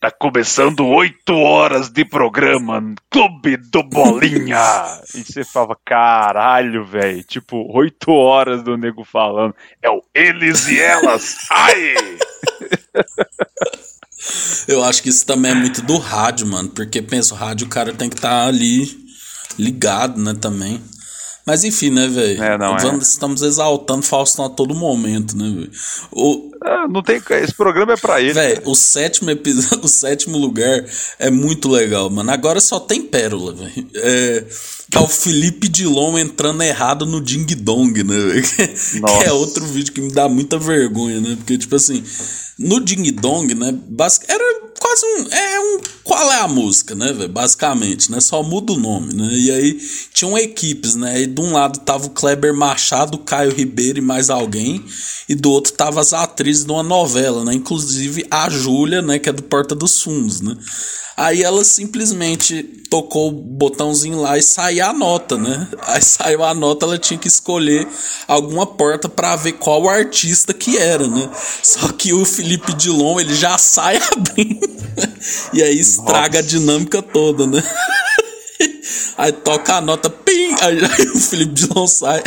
tá começando oito horas de programa, Clube do Bolinha. e você falava, caralho, velho. Tipo, oito horas do nego falando. É o eles e elas. Ai! Eu acho que isso também é muito do rádio, mano. Porque pensa, o rádio o cara tem que estar tá ali ligado, né, também. Mas enfim, né, velho? É, é. Estamos exaltando Faustão a todo momento, né, velho? O... Ah, não tem. Esse programa é pra ele. Velho, o sétimo episódio, o sétimo lugar é muito legal, mano. Agora só tem pérola, velho. É, tá o Felipe Dilon entrando errado no Ding Dong, né, velho? Que é outro vídeo que me dá muita vergonha, né? Porque, tipo assim, no Ding Dong, né? Era quase um. É um. Qual é a música, né, velho? Basicamente, né? Só muda o nome, né? E aí tinham equipes, né? E de um lado tava o Kleber Machado, Caio Ribeiro e mais alguém. E do outro tava as atrizes de uma novela, né? Inclusive a Júlia, né? Que é do Porta dos Fundos, né? Aí ela simplesmente tocou o botãozinho lá e saiu a nota, né? Aí saiu a nota, ela tinha que escolher alguma porta para ver qual artista que era, né? Só que o Felipe Dilon, ele já sai abrindo. E aí estraga Nossa. a dinâmica toda, né? Aí toca a nota, pim! Aí, aí o Felipe Dilon sai.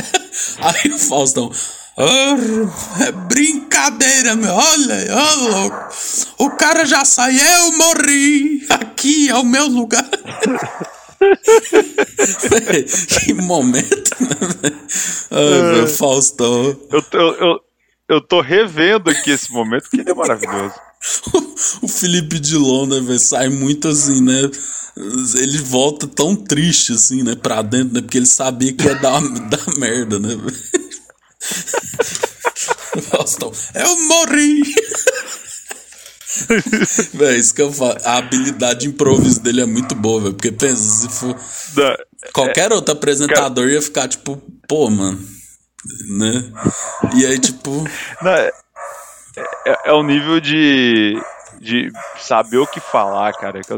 Aí o Faustão. Oh, é brincadeira, meu. Olha, oh, louco. O cara já sai, eu morri. Aqui é o meu lugar. que momento, né? Ai, meu Faustão. Eu, eu, eu, eu tô revendo aqui esse momento, que ele é maravilhoso. o Felipe Dilon, né, velho? Sai muito assim, né? Ele volta tão triste, assim, né, pra dentro, né? Porque ele sabia que ia dar, dar merda, né, velho? Faustão, eu morri! véi, isso que eu falo. A habilidade de improviso dele é muito boa, velho. Porque pensa, se for. Não, qualquer é, outro apresentador ia ficar tipo, pô, mano. Né? E aí, tipo. Não, é, é, é o nível de. de saber o que falar, cara. Que,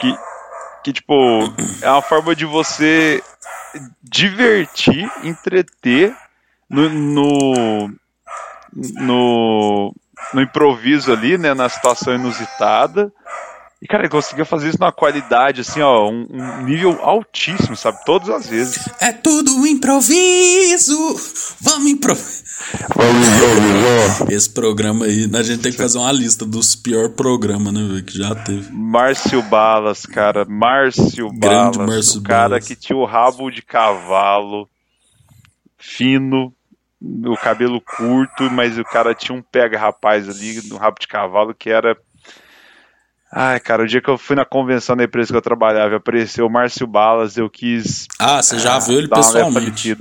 que, que, tipo, é uma forma de você divertir, entreter no, no, no, no improviso ali, né, na situação inusitada. E, cara, ele conseguia fazer isso numa qualidade, assim, ó, um, um, nível altíssimo, sabe? Todas as vezes. É tudo improviso! Vamos improvisar! Vamos improvisar! Esse programa aí, a gente tem que fazer uma lista dos piores programas, né, que já teve. Márcio Balas, cara, Márcio Grande Balas. Márcio o cara Balas. que tinha o rabo de cavalo, fino, o cabelo curto, mas o cara tinha um pega rapaz ali no rabo de cavalo que era. Ai, cara, o dia que eu fui na convenção da empresa que eu trabalhava, apareceu o Márcio Balas, eu quis. Ah, você já ah, viu ele pessoalmente?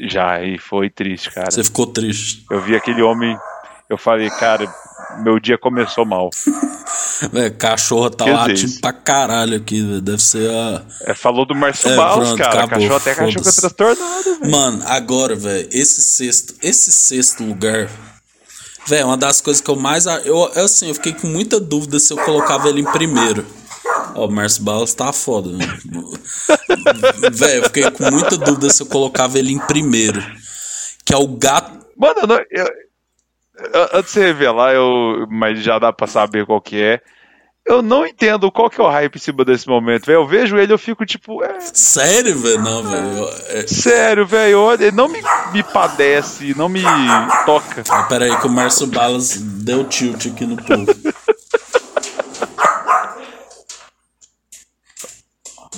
Já, e foi triste, cara. Você ficou triste. Eu vi aquele homem, eu falei, cara, meu dia começou mal. Véi, cachorro tá Quer latindo dizer, pra caralho aqui, véio. deve ser a. É, falou do Márcio é, Balas, cara. Acabou, cachorro até cachorro transtornado, véio. Mano, agora, velho, esse sexto, esse sexto lugar. Velho, uma das coisas que eu mais. Eu, assim, eu fiquei com muita dúvida se eu colocava ele em primeiro. Ó, o Márcio Balas tá foda, velho. eu fiquei com muita dúvida se eu colocava ele em primeiro. Que é o gato. Mano, eu, eu, antes de você revelar, eu, mas já dá pra saber qual que é. Eu não entendo qual que é o hype em cima desse momento, velho. Eu vejo ele, eu fico tipo. É... Sério, velho? Não, velho. É... Sério, velho. Ele não me, me padece, não me toca. Ah, pera aí, que o Márcio Balas deu tilt aqui no povo.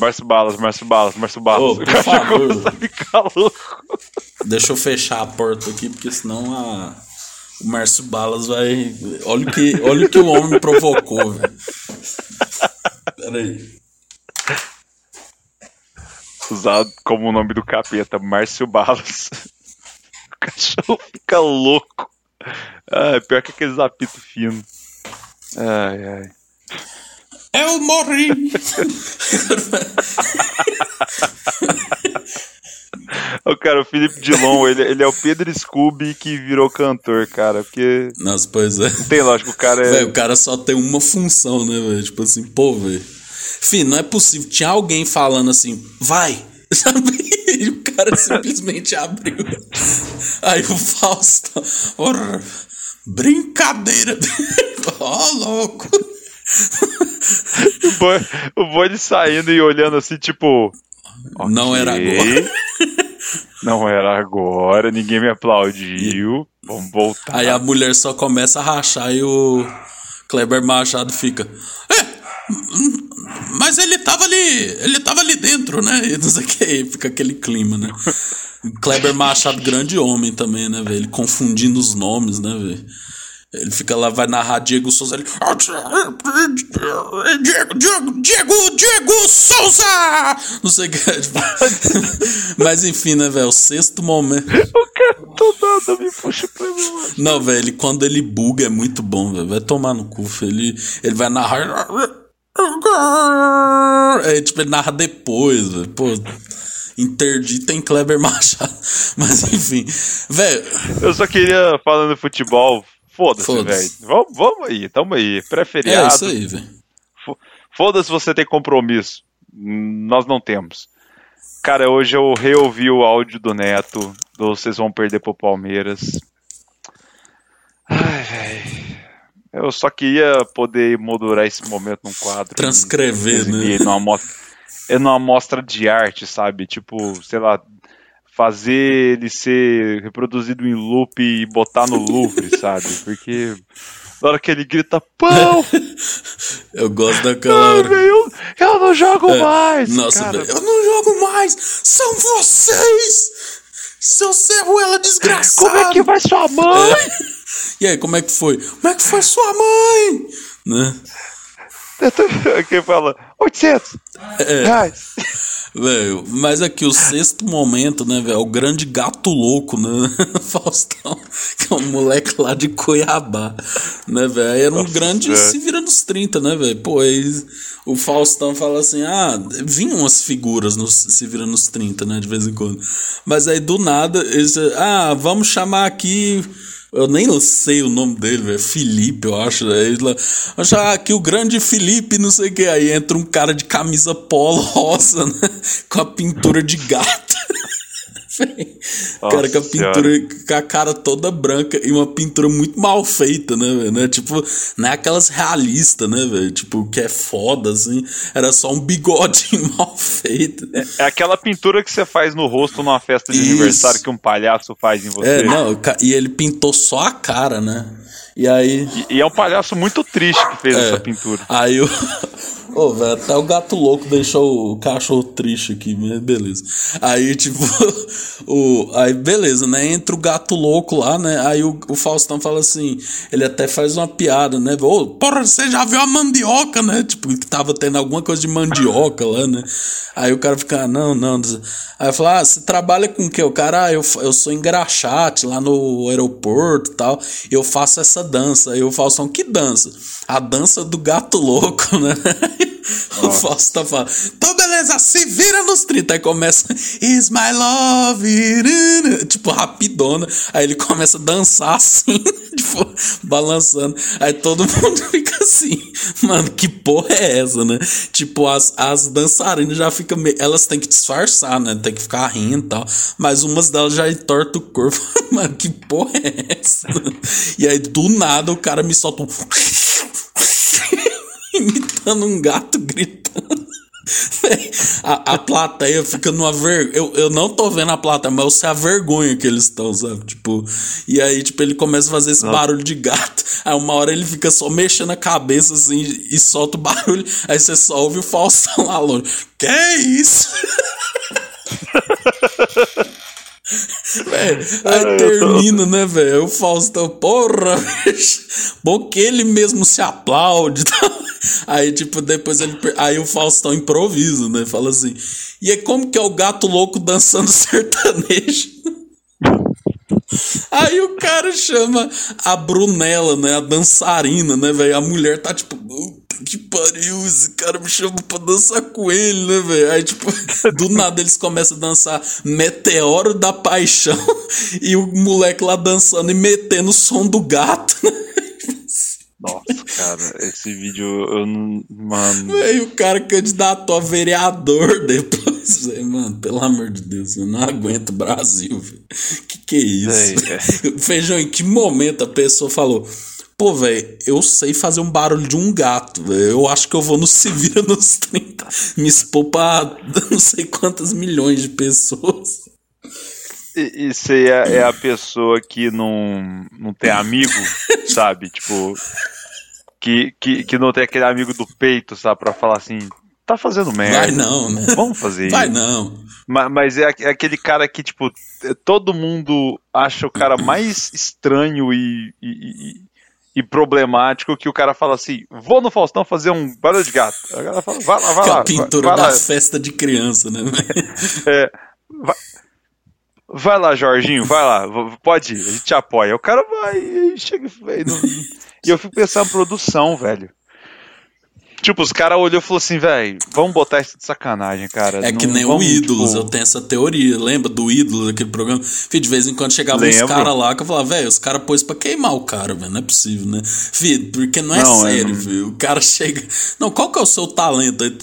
Márcio Balas, Márcio Balas, Márcio Balas. Ô, por favor. Louco. Deixa eu fechar a porta aqui, porque senão a o Márcio Balas vai. Olha o que, olha o, que o homem provocou, velho. Peraí. Usado como o nome do capeta, Márcio Balas. O cachorro fica louco. Ah, pior que aqueles apitos finos. Ai, ai. Eu morri! O cara, o Felipe Dilon, ele, ele é o Pedro Scooby que virou cantor, cara. Porque. Nossa, pois é. Não tem lógico, o cara é. Véio, o cara só tem uma função, né, velho? Tipo assim, pô, velho. Enfim, não é possível. Tinha alguém falando assim, vai! E o cara simplesmente abriu. Aí o Fausto. Orra, brincadeira! Ó, oh, louco! o boi, o saindo e olhando assim, tipo. Não okay. era agora. Não era agora, ninguém me aplaudiu. Vamos voltar. Aí a mulher só começa a rachar e o Kleber Machado fica. É, mas ele tava ali, ele tava ali dentro, né? E não sei o que, fica aquele clima, né? Kleber Machado, grande homem também, né, velho? Ele confundindo os nomes, né, velho? Ele fica lá, vai narrar Diego Souza. Ele. Diego, Diego, Diego, Diego Souza! Não sei o que. Tipo... Mas enfim, né, velho? O sexto momento. Eu quero nada, me puxa pra mim. Não, velho, quando ele buga é muito bom, velho. Vai tomar no cu, Ele, ele vai narrar. É, tipo, ele narra depois, velho. Pô interdita em Kleber Machado. Mas enfim, velho. Eu só queria, falando de futebol, Foda-se, Foda velho. Vamos, vamos aí, tamo aí. Pré-feriado. É isso aí, velho. Foda-se você tem compromisso. Nós não temos. Cara, hoje eu reouvi o áudio do Neto. Do Vocês vão perder pro Palmeiras. Ai, velho. Eu só queria poder moldurar esse momento num quadro. Transcrever, né? Numa mostra, numa mostra de arte, sabe? Tipo, sei lá, fazer ele ser reproduzido em loop e botar no Louvre, sabe? Porque na hora que ele grita pão! eu gosto daquela hora. Eu, eu não jogo é, mais! Nossa, cara. eu não jogo mais! São vocês! Seu serruela desgraçado! Como é que vai sua mãe? É. E aí, como é que foi? Como é que foi sua mãe? Né? Quem fala 800 é. reais. Velho, mas aqui o sexto momento, né, velho? O grande gato louco, né? Faustão, que é um moleque lá de Cuiabá, né, velho? Era um Nossa, grande é. se vira nos 30, né, velho? Pô, aí o Faustão fala assim: ah, vinham umas figuras no se vira nos 30, né, de vez em quando. Mas aí do nada, eles, ah, vamos chamar aqui eu nem sei o nome dele, velho. Felipe, eu acho. Né? Acho que o grande Felipe, não sei o que. Aí entra um cara de camisa polo rosa, né? Com a pintura de gato. Cara com a pintura, com a cara toda branca e uma pintura muito mal feita, né, velho? Né? Tipo, não é aquelas realistas, né, velho? Tipo, que é foda, assim. Era só um bigode mal feito. É, é, aquela pintura que você faz no rosto numa festa de Isso. aniversário que um palhaço faz em você. É, não, e ele pintou só a cara, né? E aí. E, e é um palhaço muito triste que fez é, essa pintura. Aí o. Ô, velho, até o gato louco deixou o cachorro triste aqui, mas beleza. Aí, tipo, o. Aí, beleza, né? Entra o gato louco lá, né? Aí o, o Faustão fala assim: ele até faz uma piada, né? Ô, porra, você já viu a mandioca, né? Tipo, que tava tendo alguma coisa de mandioca lá, né? Aí o cara fica, ah, não, não. Aí fala, ah, você trabalha com o quê? O cara, ah, eu, eu sou engraxate lá no aeroporto e tal. Eu faço essa dança. Aí o Faustão, que dança? A dança do gato louco, né? o Fausto tá falando, então beleza, se vira nos 30. Aí começa, is my love, tipo, rapidona. Aí ele começa a dançar assim, tipo, balançando. Aí todo mundo fica assim, mano, que porra é essa, né? Tipo, as, as dançarinas já ficam. Elas têm que disfarçar, né? Tem que ficar rindo e tal. Mas umas delas já entortam o corpo. mano, que porra é essa? E aí do nada o cara me solta um imitando um gato gritando. A, a plateia fica numa vergonha. Eu, eu não tô vendo a plateia, mas eu sei a vergonha que eles estão, sabe? Tipo, e aí, tipo, ele começa a fazer esse barulho de gato. Aí uma hora ele fica só mexendo a cabeça assim e solta o barulho. Aí você só ouve o Faustão lá longe. Que isso? Véio, aí termina, né, velho? O Faustão, porra, bicho. Bom que ele mesmo se aplaude. Tá? Aí, tipo, depois ele. Aí o Faustão improvisa, né? Fala assim. E é como que é o gato louco dançando sertanejo? Aí o cara chama a Brunella, né? A dançarina, né, velho? A mulher tá tipo que pariu, esse cara me chama pra dançar com ele, né, velho? Aí, tipo, do nada eles começam a dançar Meteoro da Paixão e o moleque lá dançando e metendo o som do gato, né? Nossa, cara, esse vídeo eu não. Mano. Véio, o cara candidatou a vereador depois, véio, mano. Pelo amor de Deus, eu não aguento o Brasil, velho. Que que é isso? É. Feijão, em que momento a pessoa falou. Pô, velho, eu sei fazer um barulho de um gato, véio. Eu acho que eu vou no Se Vira nos 30. Me expor pra não sei quantas milhões de pessoas. E, e você é, é, a pessoa que não, não tem amigo, sabe? Tipo, que, que, que não tem aquele amigo do peito, sabe? Pra falar assim, tá fazendo merda. Vai não, né? Vamos fazer Vai isso. Não. Mas, mas é, é, aquele cara que, tipo, todo mundo acha o cara mais estranho e, e, e problemático que o cara fala assim: vou no Faustão fazer um barulho de gato. O cara fala, vai lá, vai lá. A pintura vai, vai da lá. festa de criança, né? é, vai, vai, lá, Jorginho, vai lá, pode ir, a gente te apoia. O cara vai e chega. E eu fico pensando na produção, velho. Tipo, os caras olhou e falou assim, velho, vamos botar isso de sacanagem, cara. É não, que nem vamos, o Ídolos, tipo... eu tenho essa teoria. Lembra do Ídolos, aquele programa? Fih, de vez em quando chegavam uns caras lá que eu falava, velho, os caras pôs pra queimar o cara, velho. Não é possível, né? Fih, porque não é não, sério, é... O cara chega. Não, qual que é o seu talento aí?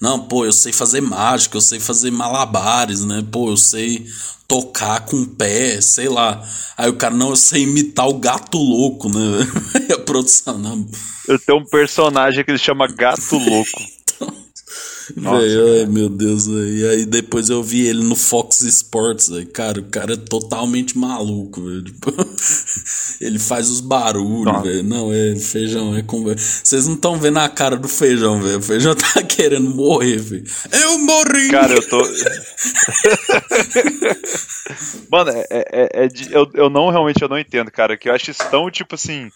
Não, pô, eu sei fazer mágica, eu sei fazer malabares, né? Pô, eu sei tocar com o pé, sei lá. Aí o cara, não, eu sei imitar o gato louco, né? a produção, não. Eu tenho um personagem que ele chama Gato Louco. Véio, ai, meu Deus, e aí depois eu vi ele no Fox Sports, véio. cara, o cara é totalmente maluco, tipo, ele faz os barulhos, velho. Não, é feijão, é com. Vocês não estão vendo a cara do feijão, velho. O feijão tá querendo morrer, velho. Eu morri! Cara, eu tô. Mano, é, é, é, é de, eu, eu não realmente eu não entendo, cara, que eu acho isso tão tipo assim.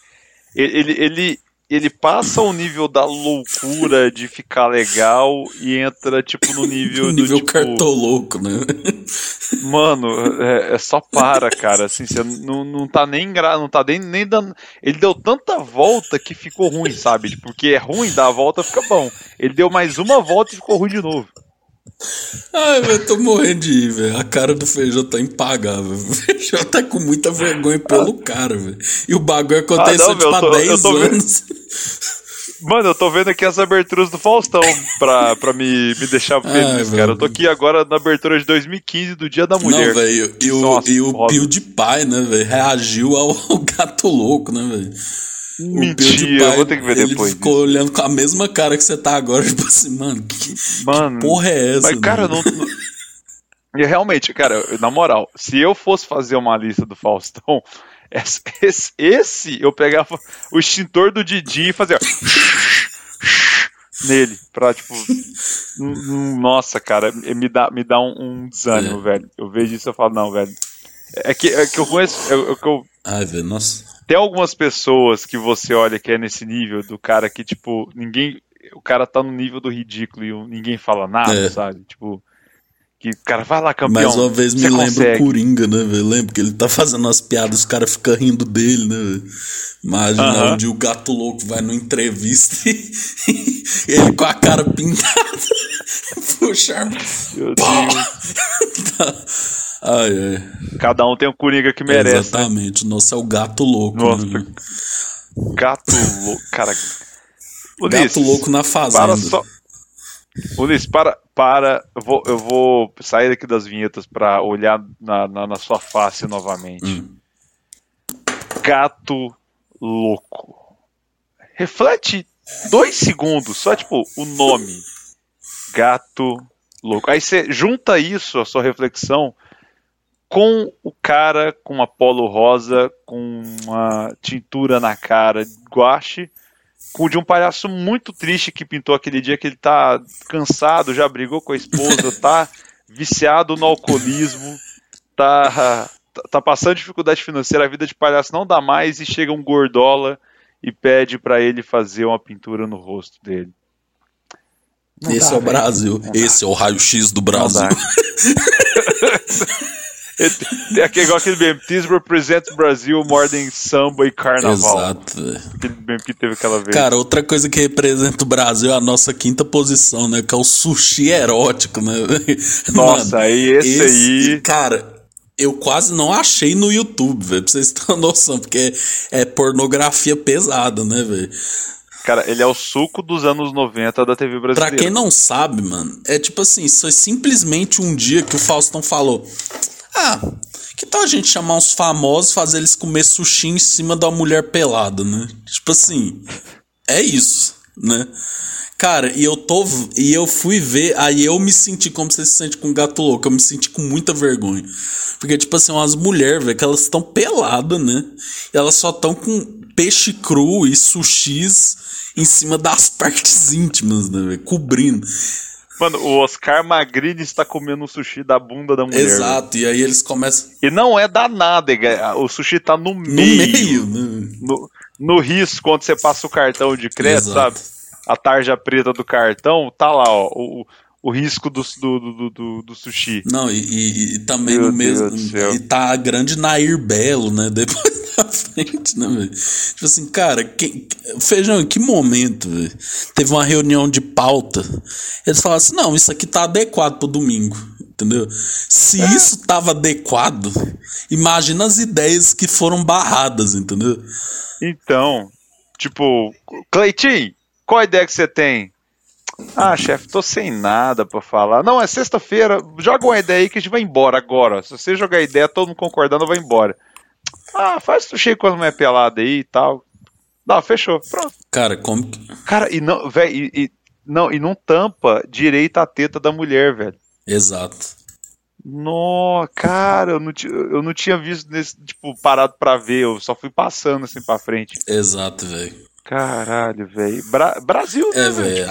Ele, ele, ele passa o nível da loucura de ficar legal e entra, tipo, no nível no nível do. Tipo, cartoloco, né? Mano, é, é, só para, cara. Assim, você não, não tá nem não tá nem, nem dando. Ele deu tanta volta que ficou ruim, sabe? Porque é ruim, dar a volta fica bom. Ele deu mais uma volta e ficou ruim de novo. Ai, velho, tô morrendo de ir, velho. A cara do feijão tá impagável. O feijão tá com muita vergonha pelo cara, velho. E o bagulho aconteceu ah, não, tipo há 10 anos. Mano, eu tô vendo aqui as aberturas do Faustão pra, pra me, me deixar feliz, Ai, cara. Eu tô aqui agora na abertura de 2015 do Dia da Mulher. Não, velho, e, o, e o Pio de Pai, né, velho, reagiu ao, ao gato louco, né, velho. Mentira, pai, vou ter que ver ele depois. Ele ficou olhando com a mesma cara que você tá agora, tipo assim, mano, que, mano, que porra é essa? Mas, cara, não. E realmente, cara, na moral, se eu fosse fazer uma lista do Faustão, esse, esse eu pegava o extintor do Didi e fazia nele, pra tipo. Nossa, cara, me dá, me dá um, um desânimo, é. velho. Eu vejo isso e falo, não, velho. É que, é que eu conheço. É, é que eu, Ai, velho, nossa. Tem algumas pessoas que você olha que é nesse nível do cara que, tipo, ninguém. O cara tá no nível do ridículo e ninguém fala nada, é. sabe? Tipo. Que o cara vai lá, campeão. Mais uma vez me lembra o Coringa, né, velho? Lembra que ele tá fazendo umas piadas, os caras ficam rindo dele, né, velho? Imagina uh -huh. onde o gato louco vai numa entrevista e ele com a cara pintada. Puxa. Meu Deus. Ai, ai. Cada um tem um Coringa que merece. Né? Exatamente. Né? Nossa, é o gato louco. Nossa. Né? Gato louco. Cara. gato louco na fazenda. Para só. Ulisses, para. para eu, vou, eu vou sair aqui das vinhetas para olhar na, na, na, sua face novamente. Hum. Gato louco. Reflete dois segundos, só tipo o nome. Gato louco. Aí você junta isso, a sua reflexão, com o cara com uma polo rosa, com uma tintura na cara, guache, com de um palhaço muito triste que pintou aquele dia que ele tá cansado, já brigou com a esposa, tá viciado no alcoolismo, tá, tá passando dificuldade financeira, a vida de palhaço não dá mais e chega um gordola e pede para ele fazer uma pintura no rosto dele. Não Esse dá, é o Brasil. Esse é o raio-x do Brasil. É igual aquele meme. This represents Brasil more than samba e carnaval. Exato. Aquele meme que teve aquela vez. Cara, outra coisa que representa o Brasil é a nossa quinta posição, né? Que é o sushi erótico, né? Nossa, Mano, aí esse, esse aí. Cara, eu quase não achei no YouTube, velho. Pra vocês terem noção, porque é, é pornografia pesada, né, velho? Cara, ele é o suco dos anos 90 da TV brasileira. Pra quem não sabe, mano, é tipo assim, foi simplesmente um dia que o Faustão falou: ah, que tal a gente chamar uns famosos, fazer eles comer sushi em cima da mulher pelada, né? Tipo assim, é isso, né? Cara, e eu tô. E eu fui ver, aí eu me senti como você se sente com um gato louco. Eu me senti com muita vergonha. Porque, tipo assim, umas mulheres, velho, que elas estão peladas, né? E elas só estão com peixe cru e sushis em cima das partes íntimas, né, velho? Cobrindo. Mano, o Oscar Magrini está comendo o sushi da bunda da mulher. Exato, e aí eles começam. E não é da nada, o sushi tá no, no meio. meio né? no, no risco, quando você passa o cartão de crédito, Exato. sabe? A tarja preta do cartão, tá lá, ó. O, o risco do, do, do, do, do sushi. Não, e, e, e também Meu no mesmo. E tá a grande Nair Belo, né? Depois da frente, né, velho? Tipo assim, cara, que, feijão, em que momento, velho? Teve uma reunião de pauta. Eles falaram assim: não, isso aqui tá adequado pro domingo. Entendeu? Se é. isso tava adequado, imagina as ideias que foram barradas, entendeu? Então, tipo, Cleitinho, qual a ideia que você tem? Ah, chefe, tô sem nada para falar. Não, é sexta-feira, joga uma ideia aí que a gente vai embora agora. Se você jogar ideia, todo mundo concordando, vai embora. Ah, faz tu cheio quando é pelada aí e tal. Não, fechou. Pronto. Cara, como que. Cara, e não, velho, e, e, não, e não tampa direito a teta da mulher, velho. Exato. No, cara, eu não, eu não tinha visto nesse, tipo, parado pra ver, eu só fui passando assim pra frente. Exato, velho. Caralho, velho. Bra Brasil, né? É, velho.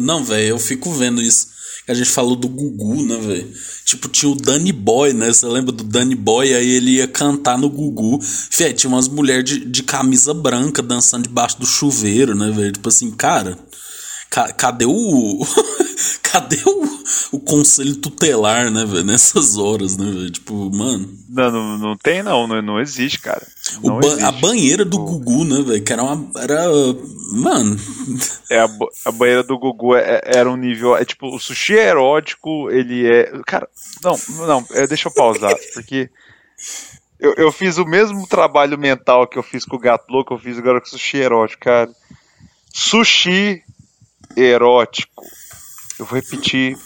Não, velho, eu fico vendo isso. A gente falou do Gugu, né, velho? Tipo, tinha o Danny Boy, né? Você lembra do Danny Boy? Aí ele ia cantar no Gugu. Fê, tinha umas mulheres de, de camisa branca dançando debaixo do chuveiro, né, velho? Tipo assim, cara. Ca cadê o. cadê o, o conselho tutelar, né, velho? Nessas horas, né, velho? Tipo, mano. Não, não, não tem, não. Não, não existe, cara. Não ba existe. A banheira do Gugu, né, velho? Que era uma. Era. Mano. É, a, a banheira do Gugu é, era um nível. É tipo, o sushi erótico, ele é. Cara, não, não, é, deixa eu pausar, porque. Eu, eu fiz o mesmo trabalho mental que eu fiz com o gato louco, eu fiz agora com o sushi erótico, cara. Sushi erótico. Eu vou repetir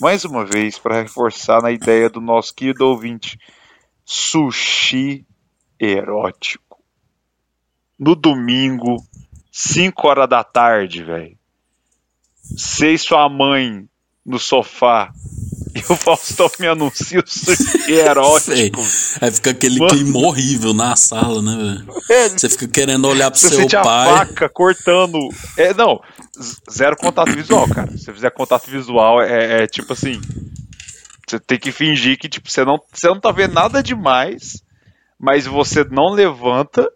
mais uma vez para reforçar na ideia do nosso querido ouvinte. Sushi erótico. No domingo, 5 horas da tarde, velho. Sei sua mãe no sofá e o Faustão me anuncia o sushi erótico. Aí fica aquele Mano. clima horrível na sala, né, velho? Você fica querendo olhar pro Você seu pai. A faca cortando. É, não, zero contato visual, cara. Se você fizer contato visual, é, é, tipo assim. Você tem que fingir que tipo, você, não, você não tá vendo nada demais, mas você não levanta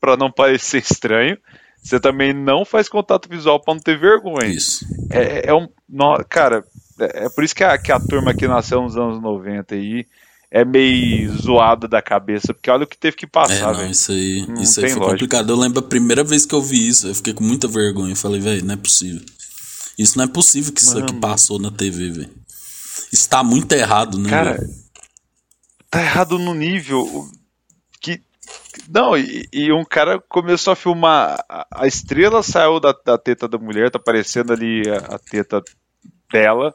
para não parecer estranho. Você também não faz contato visual para não ter vergonha. Isso. É, é um. No, cara, é, é por isso que a, que a turma que nasceu nos anos 90 aí é meio zoada da cabeça, porque olha o que teve que passar, velho. É, isso aí, não isso aí foi lógica. complicado. Eu lembro a primeira vez que eu vi isso, eu fiquei com muita vergonha. Eu falei, velho, não é possível. Isso não é possível que isso Mano. aqui passou na TV, velho. Está muito errado, né? Cara, véio? tá errado no nível que. Não, e, e, um cara começou a filmar. A, a estrela saiu da, da, teta da mulher, tá aparecendo ali a, a teta dela.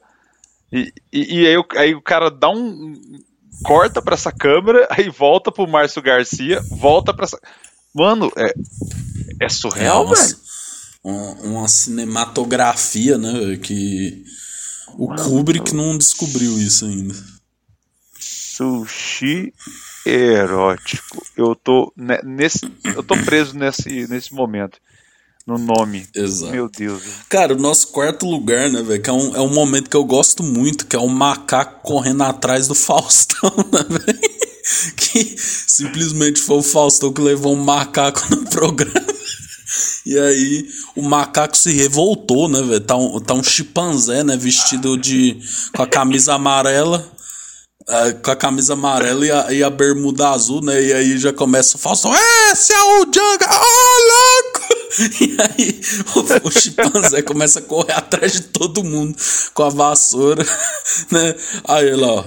E, e, e aí, o, aí, o cara dá um. corta pra essa câmera, aí volta pro Márcio Garcia, volta pra essa. Mano, é, é surreal, é velho. Uma, uma cinematografia, né? Que o Mano, Kubrick não descobriu isso ainda. Sushi erótico. Eu tô nesse, eu tô preso nesse, nesse momento no nome. Exato. Meu Deus. Cara, o nosso quarto lugar, né, velho? Que é um, é um momento que eu gosto muito, que é o macaco correndo atrás do Faustão, né, velho? Que simplesmente foi o Faustão que levou um macaco no programa. E aí o macaco se revoltou, né, velho? Tá um, tá um chimpanzé, né, vestido de. com a camisa amarela. É, com a camisa amarela e a, e a, bermuda azul, né? E aí já começa o Faustão. Esse é o Django! Oh, louco! E aí o, o chimpanzé começa a correr atrás de todo mundo com a vassoura, né? Aí ele, ó.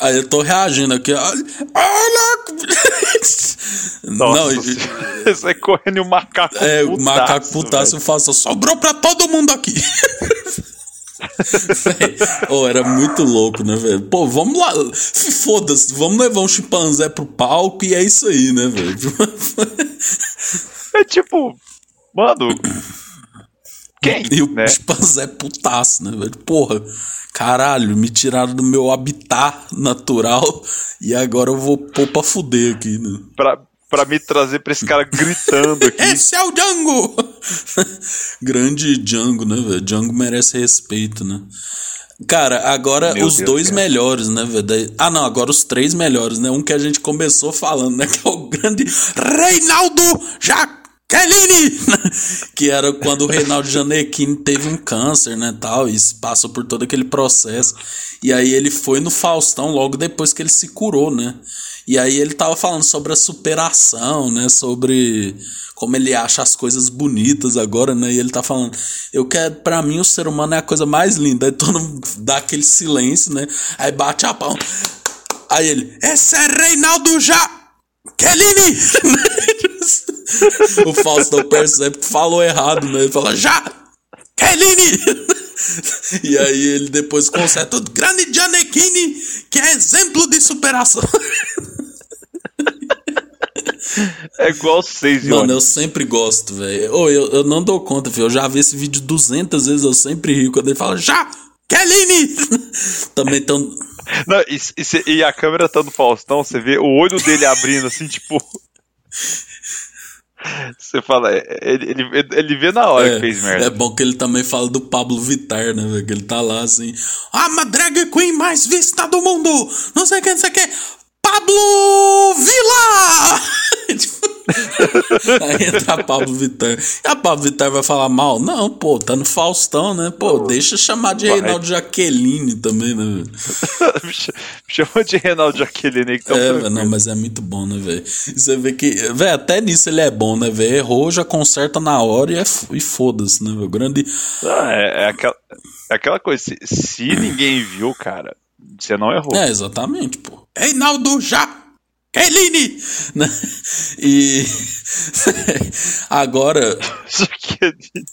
Aí eu tô reagindo aqui. Olha! Não, isso é correndo e o macaco É, o macaco putaço faço. Sobrou pra todo mundo aqui. oh, era muito louco, né, velho? Pô, vamos lá. Foda-se, vamos levar um chimpanzé pro palco e é isso aí, né, velho? é tipo, mano. Quem? E o né? chimpanzé putaço, né, velho? Porra caralho, me tiraram do meu habitat natural e agora eu vou pôr pra fuder aqui, né? Pra, pra me trazer pra esse cara gritando aqui. Esse é o Django! Grande Django, né, velho? Django merece respeito, né? Cara, agora Meu os Deus dois Deus. melhores, né, velho? Ah, não, agora os três melhores, né? Um que a gente começou falando, né? Que é o grande Reinaldo Jac Kelly! que era quando o Reinaldo Janequini teve um câncer, né, tal, e passou por todo aquele processo. E aí ele foi no Faustão logo depois que ele se curou, né? E aí ele tava falando sobre a superação, né, sobre como ele acha as coisas bonitas agora, né? E ele tá falando, eu quero, para mim o ser humano é a coisa mais linda. Aí todo mundo dá aquele silêncio, né? Aí bate a palma. Aí ele, esse é Reinaldo já Kelly! o Faustão percebe que falou errado, né? Ele fala, já! Kelly! e aí ele depois conserta o grande Gianecchini, que é exemplo de superação. É igual vocês, Mano, eu sempre gosto, velho. Oh, eu, eu não dou conta, velho. Eu já vi esse vídeo 200 vezes, eu sempre rio quando ele fala, já! Kelly! Também tão. Não, e, e, e, a câmera tá no Faustão, você vê o olho dele abrindo assim, tipo. Você fala, ele, ele, ele vê na hora é, que fez merda. É bom que ele também fala do Pablo Vittar, né, velho? Que ele tá lá assim. A ah, drag queen mais vista do mundo! Não sei o que, não sei o que. Pablo Vila! Aí entra Pablo Vittar. E a Pablo Vittar vai falar mal? Não, pô, tá no Faustão, né? Pô, deixa chamar de vai. Reinaldo Jaqueline também, né? Chama de Reinaldo Jaqueline aí que tá É, não, mas é muito bom, né, velho? Você vê que. Velho, até nisso ele é bom, né, velho? Errou, já conserta na hora e, é, e foda-se, né, velho? Grande. É, é, aquela, é aquela coisa, se, se ninguém viu, cara, você não errou. É, exatamente, pô. Reinaldo já Né? E agora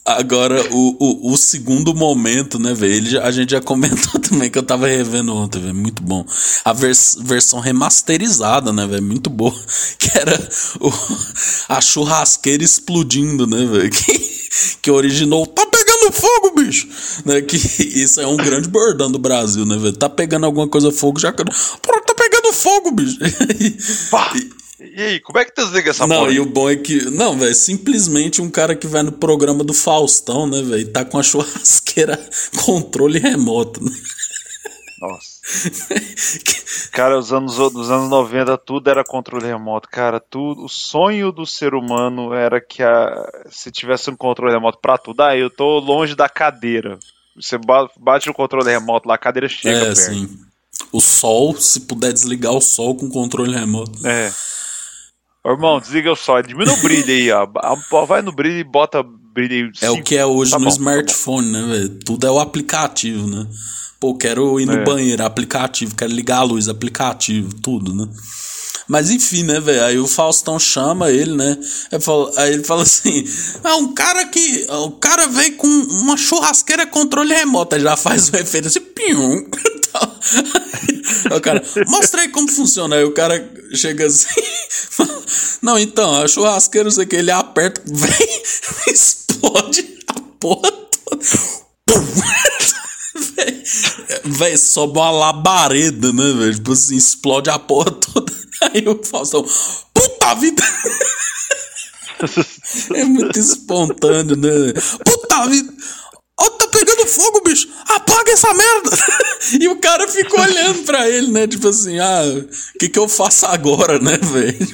agora o, o, o, segundo momento, né, velho? A gente já comentou também que eu tava revendo ontem, velho. Muito bom. A vers versão remasterizada, né, velho? Muito boa. Que era o, a churrasqueira explodindo, né, velho? Que, que originou. Tá pegando fogo, bicho! Né? Que isso é um grande bordão do Brasil, né, velho? Tá pegando alguma coisa fogo, já. Pegando fogo, bicho! Pá. E aí, como é que desliga essa Não, porra? e o bom é que. Não, velho, simplesmente um cara que vai no programa do Faustão, né, velho, tá com a churrasqueira controle remoto, né? Nossa. cara, os anos, dos anos 90 tudo era controle remoto. Cara, tudo, o sonho do ser humano era que a, se tivesse um controle remoto pra tudo. Ah, eu tô longe da cadeira. Você bate o controle remoto lá, a cadeira chega é, perto. Sim. O sol, se puder desligar o sol com controle remoto. É. Ô, irmão, desliga o sol, diminui o brilho aí, ó. Vai no brilho e bota brilho. É o que é hoje tá no bom, tá smartphone, tá né, velho? Tudo é o aplicativo, né? Pô, quero ir no é. banheiro, aplicativo, quero ligar a luz, aplicativo, tudo, né? Mas enfim, né, velho? Aí o Faustão chama ele, né? Aí ele fala assim: Ah, um cara que. O cara veio com uma churrasqueira controle remoto. Aí já faz o referência. Pium. Aí o cara, mostra aí como funciona. Aí o cara chega assim. Não, então, a churrasqueira, não sei o que, ele aperta, vem, explode a porra toda. Véi, sobe uma labareda, né, velho? Tipo assim, explode a porra toda. Aí o Faustão, puta vida! é muito espontâneo, né? Puta vida! Ó, tá pegando fogo, bicho! Apaga essa merda! e o cara ficou olhando pra ele, né? Tipo assim, ah, o que que eu faço agora, né, velho?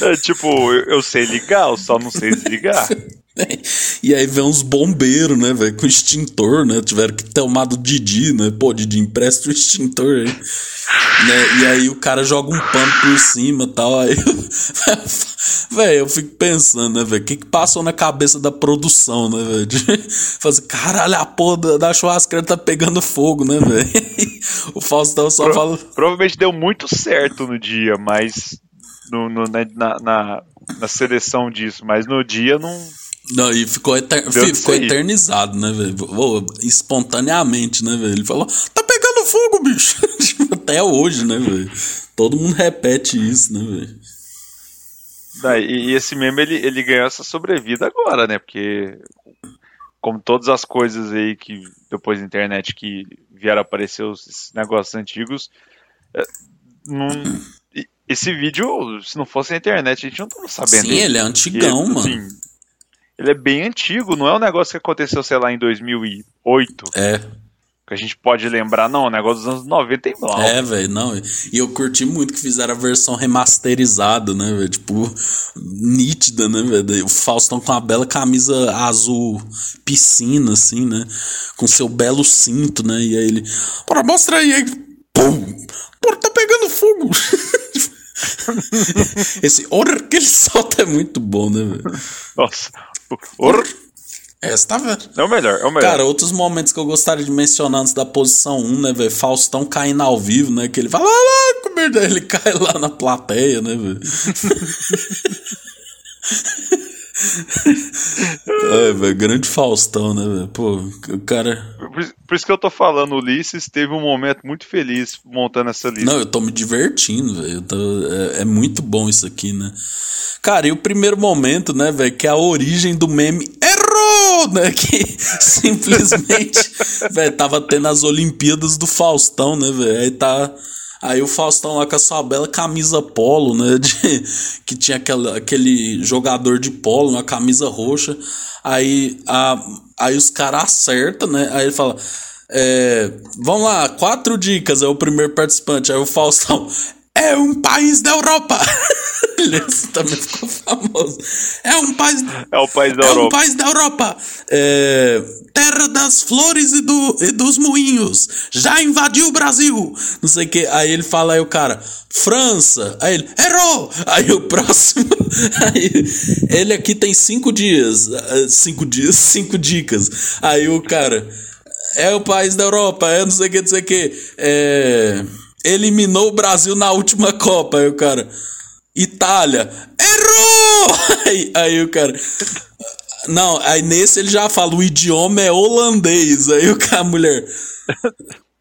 É tipo, eu sei ligar, eu só não sei desligar. E aí vem uns bombeiros, né, velho, com extintor, né? Tiveram que tomar do Didi, né? Pô, Didi, empresta o extintor aí. né? E aí o cara joga um pano por cima e tal. Aí, velho, eu fico pensando, né, velho, o que que passou na cabeça da produção, né, velho? Fazer, caralho, a porra da churrasqueira tá pegando fogo, né, velho? o Faustão só Pro, fala. Provavelmente deu muito certo no dia, mas. No, no na, na, na seleção disso, mas no dia não não, e ficou, eter... ficou eternizado, né, velho? Espontaneamente, né, velho? Ele falou: tá pegando fogo, bicho. Até hoje, né, velho? Todo mundo repete isso, né, velho? E, esse meme ele, ele ganhou essa sobrevida agora, né? Porque, como todas as coisas aí que depois da internet que vieram aparecer os negócios antigos, é, não, esse vídeo, se não fosse a internet, a gente não tava sabendo. Sim, ele é antigão, porque, mano. Assim, ele é bem antigo, não é um negócio que aconteceu, sei lá, em 2008. É. Que a gente pode lembrar, não, é um negócio dos anos 90 em blau. É, velho, não. E eu curti muito que fizeram a versão remasterizada, né, velho? Tipo, nítida, né, velho? O Faustão com uma bela camisa azul piscina, assim, né? Com seu belo cinto, né? E aí ele. Bora, mostra aí, aí. Pum! Tá pegando fogo! Esse or que ele solta é muito bom, né, velho? Nossa. Or... É, você tá vendo? É o melhor, é o melhor. Cara, outros momentos que eu gostaria de mencionar antes da posição 1, né, velho? Faustão caindo ao vivo, né? Que ele fala, ah, merda, ele cai lá na plateia, né, velho? é, velho, grande Faustão, né, velho? Pô, o cara. Por, por, isso que eu tô falando, Ulisses teve um momento muito feliz montando essa lista. Não, eu tô me divertindo, velho. É, é, muito bom isso aqui, né? Cara, e o primeiro momento, né, velho, que é a origem do meme errou, né? Que simplesmente, velho, tava tendo as Olimpíadas do Faustão, né, velho? Aí tá Aí o Faustão lá com a sua bela camisa polo, né? De, que tinha aquela, aquele jogador de polo, uma camisa roxa. Aí, a, aí os caras acertam, né? Aí ele fala. É, vamos lá, quatro dicas, é o primeiro participante. Aí o Faustão. É um país da Europa! Esse também ficou famoso. É um país. É o país da é Europa. um país da Europa. É, terra das flores e, do, e dos moinhos. Já invadiu o Brasil. Não sei o que. Aí ele fala, aí o cara, França. Aí ele, errou. Aí o próximo. Aí, ele aqui tem cinco dias. eh, Cinco dias, cinco dicas. Aí o cara, é o país da Europa. É não sei o que, não sei o que. É, eliminou o Brasil na última Copa. Aí o cara. Itália. Errou! Aí, aí o cara. Não, aí nesse ele já fala, o idioma é holandês. Aí o cara, a mulher.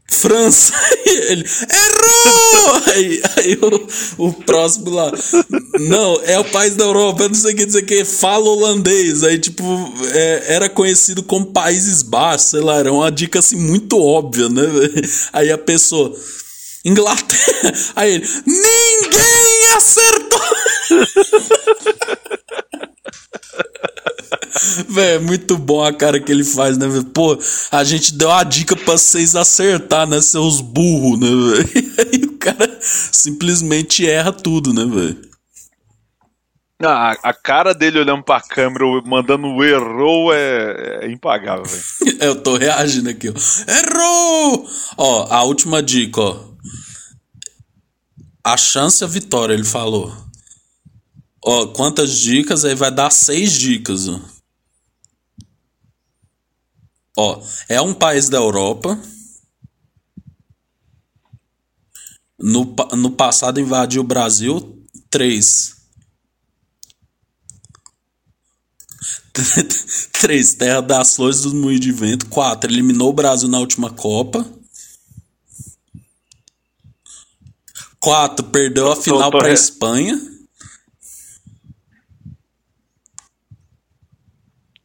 França. Ele. Errou! Aí, aí o, o próximo lá. Não, é o país da Europa, eu não sei o que, o que, fala holandês. Aí, tipo, é, era conhecido como Países Baixos, sei lá, era uma dica assim muito óbvia, né? Aí a pessoa. Inglaterra. Aí ele. Ninguém acertou! Véi, é muito bom a cara que ele faz, né, velho? Pô, a gente deu a dica pra vocês acertar, né, seus burros, né, velho? Aí o cara simplesmente erra tudo, né, velho? Ah, a cara dele olhando pra câmera, mandando o errou é, é impagável, velho. Eu tô reagindo aqui, ó. Errou! Ó, a última dica, ó. A chance é a vitória, ele falou. Ó, quantas dicas? Aí vai dar seis dicas, ó. É um país da Europa. No, no passado invadiu o Brasil. Três. Três. Terra das Flores dos Moinhos de Vento. Quatro. Eliminou o Brasil na última Copa. Quatro. Perdeu a final para re- Espanha.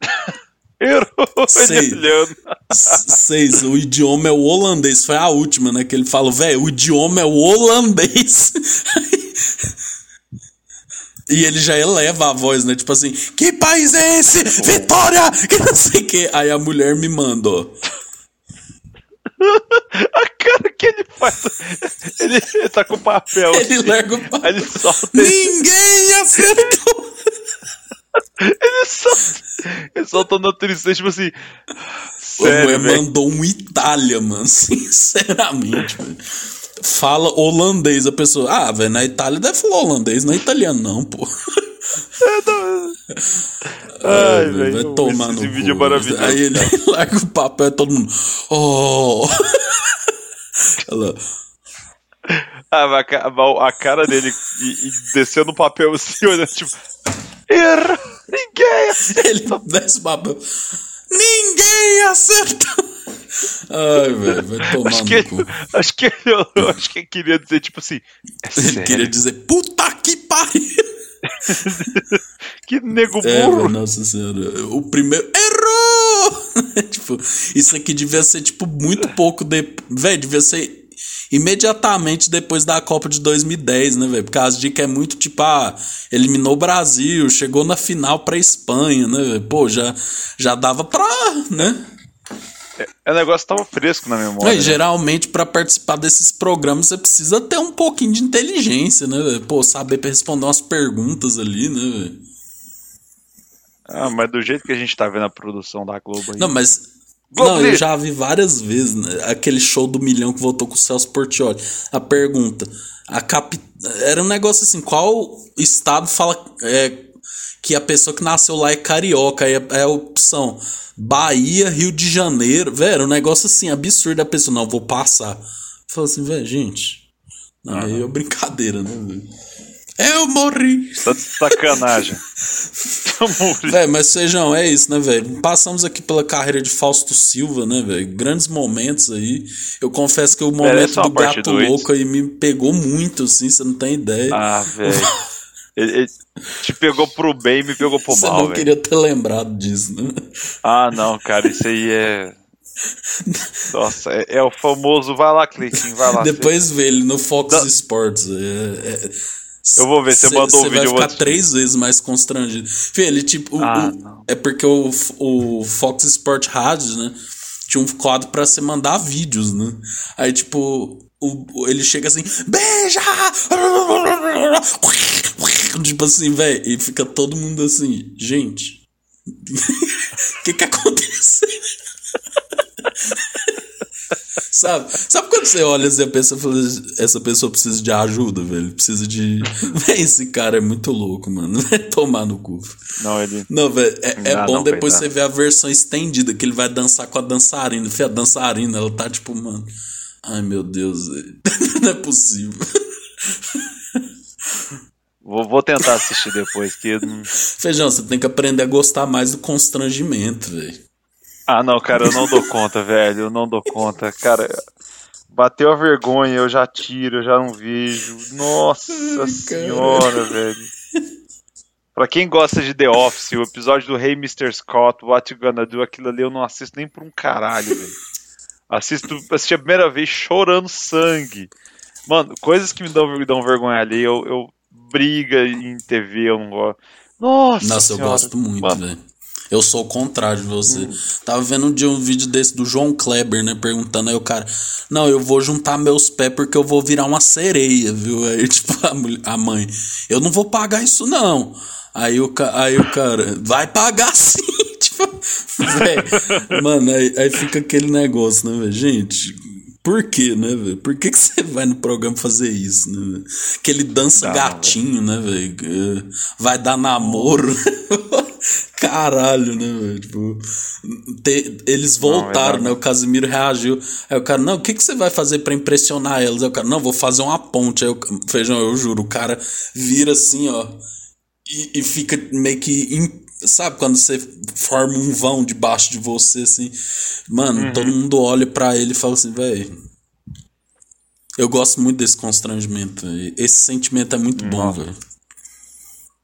Errou Sei. ele olhando. S- Seis, o idioma é o holandês. Foi a última, né? Que ele falou, velho, o idioma é o holandês. e ele já eleva a voz, né? Tipo assim, que país é esse? Vitória! Que não sei o que. Aí a mulher me manda, ó. A cara que ele faz. Ele, ele tá com papel. Ele assim. larga o papo. Aí ele solta. Ninguém acertou! ele solta. Ele solta na tristeza, tipo assim. Sério, velho. mandou um Itália, mano. Sinceramente, velho. Fala holandês, a pessoa. Ah, velho, na Itália deve falar holandês, não é italiano, não, pô. Ai, velho, vai tomar esse, no esse vídeo é maravilhoso. Aí ele larga o papel e todo mundo. Oh! Ela, Ah, a, a cara dele e, e descendo no papel assim, olhando, tipo. Erra! Ninguém! ele desce o papel. Ninguém acertou! Ai, velho, vai tomar Acho no que, cu. acho que ele, eu acho que ele queria dizer, tipo assim. É Ele sério? queria dizer, puta que pariu! Que nego É, burro! velho, nossa senhora. O primeiro. Errou! tipo, isso aqui devia ser, tipo, muito pouco de. Velho, devia ser imediatamente depois da Copa de 2010, né, velho? Porque as dicas é muito tipo, ah, eliminou o Brasil, chegou na final pra Espanha, né, velho? Pô, já, já dava pra, né? É, o negócio tava fresco na memória. Véi, né? geralmente, pra participar desses programas, você precisa ter um pouquinho de inteligência, né, velho? Pô, saber responder umas perguntas ali, né, velho? Ah, mas do jeito que a gente tá vendo a produção da Globo aí. Não, mas. Globo não, eu já vi várias vezes né, aquele show do milhão que voltou com o Celso Portioli. A pergunta: a capi... era um negócio assim, qual estado fala é, que a pessoa que nasceu lá é carioca? Aí é, é a opção Bahia, Rio de Janeiro. Velho, era um negócio assim, absurdo. A pessoa, não, vou passar. Falei assim, velho, gente. Não, aí é brincadeira, né, velho? Eu morri. Tá de sacanagem. Véi, mas Feijão, é isso, né, velho? Passamos aqui pela carreira de Fausto Silva, né, velho? Grandes momentos aí. Eu confesso que o momento uma do gato louco aí me pegou muito, assim, você não tem ideia. Ah, velho. Ele, ele te pegou pro bem e me pegou pro você mal, não velho. queria ter lembrado disso, né? Ah, não, cara, isso aí é. Nossa, é, é, o famoso vai lá, Cleitinho, vai lá. Depois vê ele no Fox da... Sports. É, é, eu vou ver, você mandou o vídeo. Você vai ficar três vezes mais constrangido. Fê, ele tipo. Ah, o, é porque o, o Fox Sport Rádio, né? Tinha um quadro pra você mandar vídeos, né? Aí, tipo, o, ele chega assim, beija! Tipo assim, velho, e fica todo mundo assim, gente. O que que aconteceu? Sabe? Sabe quando você olha assim, a pessoa fala, essa pessoa precisa de ajuda, velho? Precisa de. Véi, esse cara é muito louco, mano. Vai tomar no cu. Não, ele. Não, velho. É, é bom não, depois você ver a versão estendida, que ele vai dançar com a dançarina. Fê, a dançarina, ela tá tipo, mano. Ai, meu Deus, velho. Não é possível. Vou, vou tentar assistir depois, que. Feijão, você tem que aprender a gostar mais do constrangimento, velho. Ah, não, cara, eu não dou conta, velho. Eu não dou conta. Cara, bateu a vergonha, eu já tiro, eu já não vejo. Nossa Ai, senhora, velho. Pra quem gosta de The Office, o episódio do Hey Mr. Scott, What You Gonna Do, aquilo ali eu não assisto nem por um caralho, velho. Assisto, assisti a primeira vez chorando sangue. Mano, coisas que me dão, me dão vergonha ali, eu, eu briga em TV, eu não gosto. Nossa, Nossa senhora, eu gosto muito, velho. Eu sou o contrário de você. Hum. Tava vendo um dia um vídeo desse do João Kleber, né? Perguntando aí o cara: Não, eu vou juntar meus pés porque eu vou virar uma sereia, viu? Aí, tipo, a, a mãe: Eu não vou pagar isso, não. Aí o, aí o cara: Vai pagar sim. tipo, véio, mano, aí, aí fica aquele negócio, né, velho? Gente, por quê, né, velho? Por que, que você vai no programa fazer isso, né, véio? Que ele dança Dá, gatinho, né, velho? Vai dar namoro. Caralho, né, velho? Tipo, te, eles voltaram, não, é né? O Casimiro reagiu. Aí o cara, não, o que, que você vai fazer para impressionar eles? Aí o cara, não, vou fazer uma ponte. Aí o feijão, eu juro, o cara vira assim, ó. E, e fica meio que. sabe quando você forma um vão debaixo de você, assim? Mano, uhum. todo mundo olha para ele e fala assim, velho. Eu gosto muito desse constrangimento. Esse sentimento é muito bom, velho.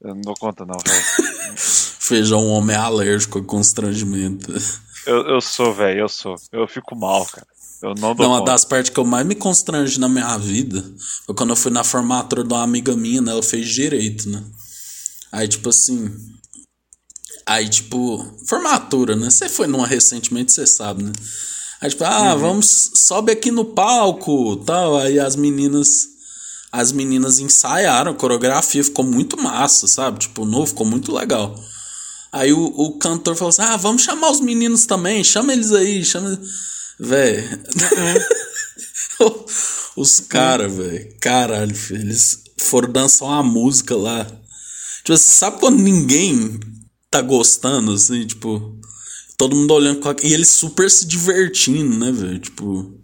Eu não dou conta, não, velho. Feijão um homem alérgico a constrangimento. Eu, eu sou, velho, eu sou. Eu fico mal, cara. Eu não dou Não, uma das partes que eu mais me constrange na minha vida foi quando eu fui na formatura de uma amiga minha, né? Ela fez direito, né? Aí, tipo assim. Aí, tipo, formatura, né? Você foi numa recentemente, você sabe, né? Aí, tipo, ah, uhum. vamos, sobe aqui no palco, tal. Aí as meninas as meninas ensaiaram a coreografia, ficou muito massa, sabe? Tipo, novo, ficou muito legal. Aí o, o cantor falou assim: ah, vamos chamar os meninos também, chama eles aí, chama. Véi. os caras, velho. Caralho, filho, eles foram dançar uma música lá. Tipo, você sabe quando ninguém tá gostando, assim, tipo. Todo mundo olhando com a... E eles super se divertindo, né, velho? Tipo.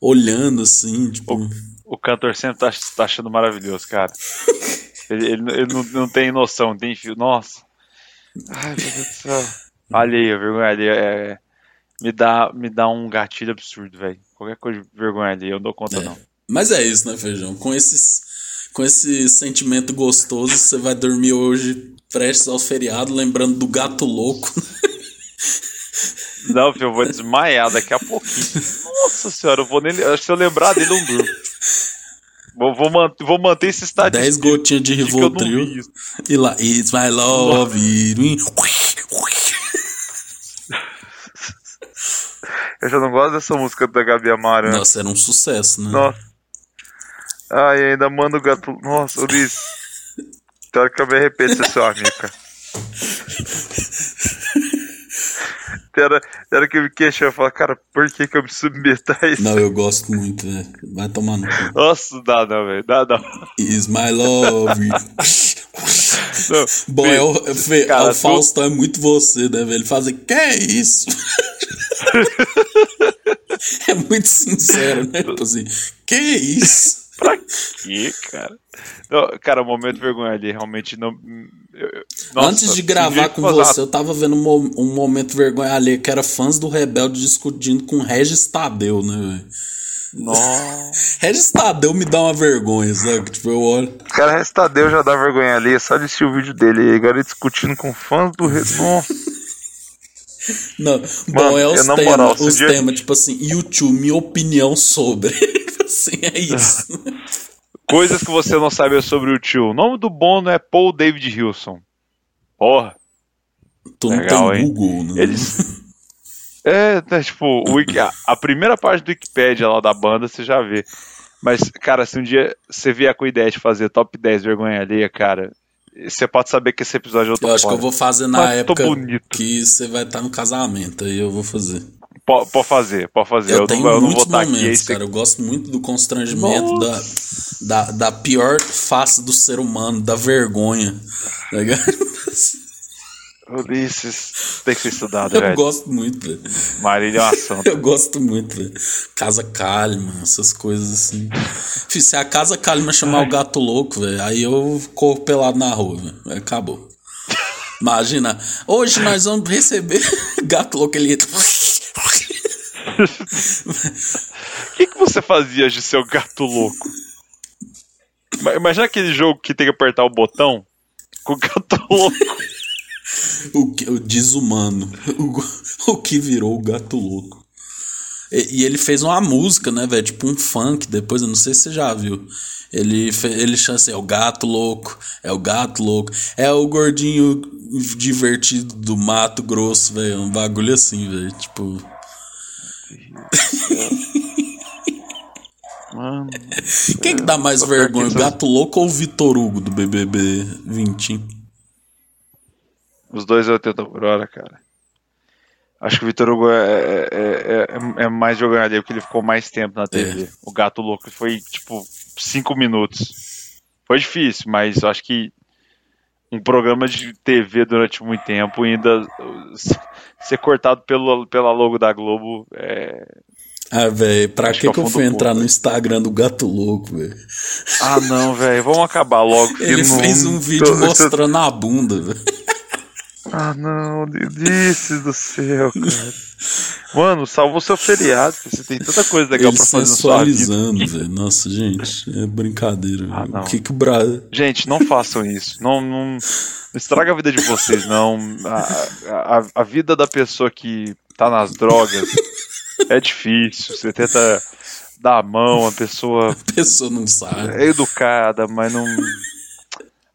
Olhando assim, tipo. O o cantor sempre tá, tá achando maravilhoso, cara. ele, ele, ele não, não, tem noção, não tem fio. Nossa. Ai, meu Deus do céu. Alheia, vergonha alheia. É, me, dá, me dá um gatilho absurdo, velho. Qualquer coisa de vergonha alheia, eu não dou conta, é. não. Mas é isso, né, Feijão? Com esses, com esse sentimento gostoso, você vai dormir hoje prestes ao feriado, lembrando do gato louco. Não, filho, eu vou desmaiar daqui a pouquinho. Nossa senhora, eu vou que se eu lembrar dele, eu não durmo. Vou, vou, man vou manter esse estado 10 gotinhas de Rivotril. E lá, It's my love. Eu já não gosto dessa música da Gabi Amara. Nossa, era um sucesso, né? Nossa. Ai, ainda manda o gato. Nossa, Ulisses. Hora que eu me arrependo de ser seu amigo, cara. era, era que eu me queixava e falava, cara, por que, que eu me submeto a isso? Não, eu gosto muito, velho. Vai tomar no. Nossa, dá não, velho. Dá não. Is my love. não, Bom, é o, é, cara, o Fausto tu... é muito você, né, velho? Ele faz que é isso? é muito sincero, né? Tipo assim, que isso? pra quê, cara? Não, cara, o momento vergonha ali realmente não. Nossa, Antes de gravar com você, eu tava vendo um, um momento vergonha ali que era fãs do Rebelde discutindo com Regis Tadeu, né, velho? Nossa. Regis Tadeu me dá uma vergonha, sabe? Tipo, eu olho. Cara, Regis Tadeu já dá vergonha ali, é só de assistir o vídeo dele. Agora ele discutindo com fãs do. Nossa. Não, Mano, bom, é os temas, os dia... temas, tipo assim, YouTube, minha opinião sobre. assim, é isso. Coisas que você não sabe sobre o tio. O nome do Bono é Paul David Wilson. Porra. Tu não Legal, tem hein? Google, né? Eles... É, né, tipo, Wiki... a primeira página do Wikipedia lá da banda você já vê. Mas, cara, se um dia você vier com a ideia de fazer top 10 vergonha alheia, cara, você pode saber que esse episódio eu tô Eu acho fora. que eu vou fazer na Mas época que você vai estar no casamento, aí eu vou fazer. Pode, fazer, pode fazer. Eu, eu tenho não, eu muitos não momentos, cara. Eu gosto muito do constrangimento, da, da, da pior face do ser humano, da vergonha. Tá? Ulisses tem que ser estudado, Eu velho. gosto muito, velho. Marília é uma santa. Eu gosto muito, velho. Casa Calma, essas coisas assim. se a Casa Calma chamar Ai. o gato louco, velho, aí eu corro pelado na rua, velho. Acabou. Imagina, hoje nós vamos receber gato louco, ele. O que, que você fazia de seu gato louco? Imagina aquele jogo que tem que apertar o botão com o gato louco. o, que, o desumano. O, o que virou o gato louco. E, e ele fez uma música, né, velho? Tipo um funk. Depois, eu não sei se você já viu. Ele, ele chama assim: é o gato louco, é o gato louco, é o gordinho divertido do Mato Grosso, velho. Um bagulho assim, velho. Tipo. Mano. Quem que dá mais vergonha, o Gato Louco ou o Vitor Hugo do BBB 20? Os dois é 80 por hora, cara. Acho que o Vitor Hugo é, é, é, é, mais jogador porque ele ficou mais tempo na TV. O Gato Louco foi tipo 5 minutos. Foi difícil, mas acho que um programa de TV durante muito tempo ainda ser cortado pelo, pela logo da Globo é, ah, velho, pra que, que, que eu fui entrar no Instagram do Gato Louco, velho? Ah, não, velho, vamos acabar logo. Ele fez um vídeo mostrando a bunda, velho. Ah, não, Ulisses do céu, cara. Mano, salva o seu feriado, você tem tanta coisa legal Ele pra fazer sensualizando, velho. Nossa, gente, é brincadeira. Ah, não. O que que o Bra... Gente, não façam isso. Não, não, não estraga a vida de vocês, não. A, a, a vida da pessoa que tá nas drogas é difícil. Você tenta dar a mão, a pessoa. A pessoa não sabe. É educada, mas não.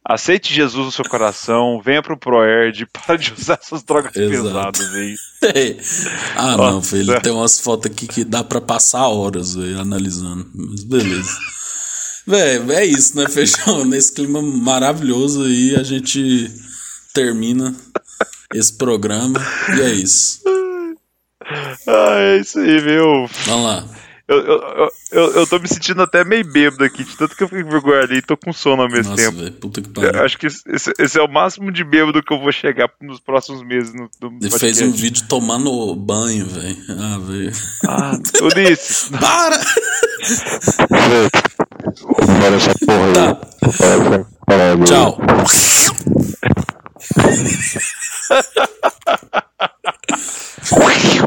Aceite Jesus no seu coração, venha pro ProErd, para de usar essas drogas Exato. pesadas aí. ah, Nossa. não, filho. Tem umas fotos aqui que dá para passar horas véio, analisando. Mas beleza. Velho, é isso, né, Feijão? Nesse clima maravilhoso aí, a gente termina esse programa. E é isso. Ah, é isso aí, meu. Vamos lá. Eu, eu, eu, eu, tô me sentindo até meio bêbado aqui, de tanto que eu fico vergonha ali e tô com sono ao mesmo Nossa, tempo. Véio, puta que pariu. Acho que esse, esse, é o máximo de bêbado que eu vou chegar nos próximos meses. No, no Ele podcast. fez um vídeo tomando banho, velho. Ah, velho. Ah, tudo isso. Para! Bora essa porra tá. aí. Tchau.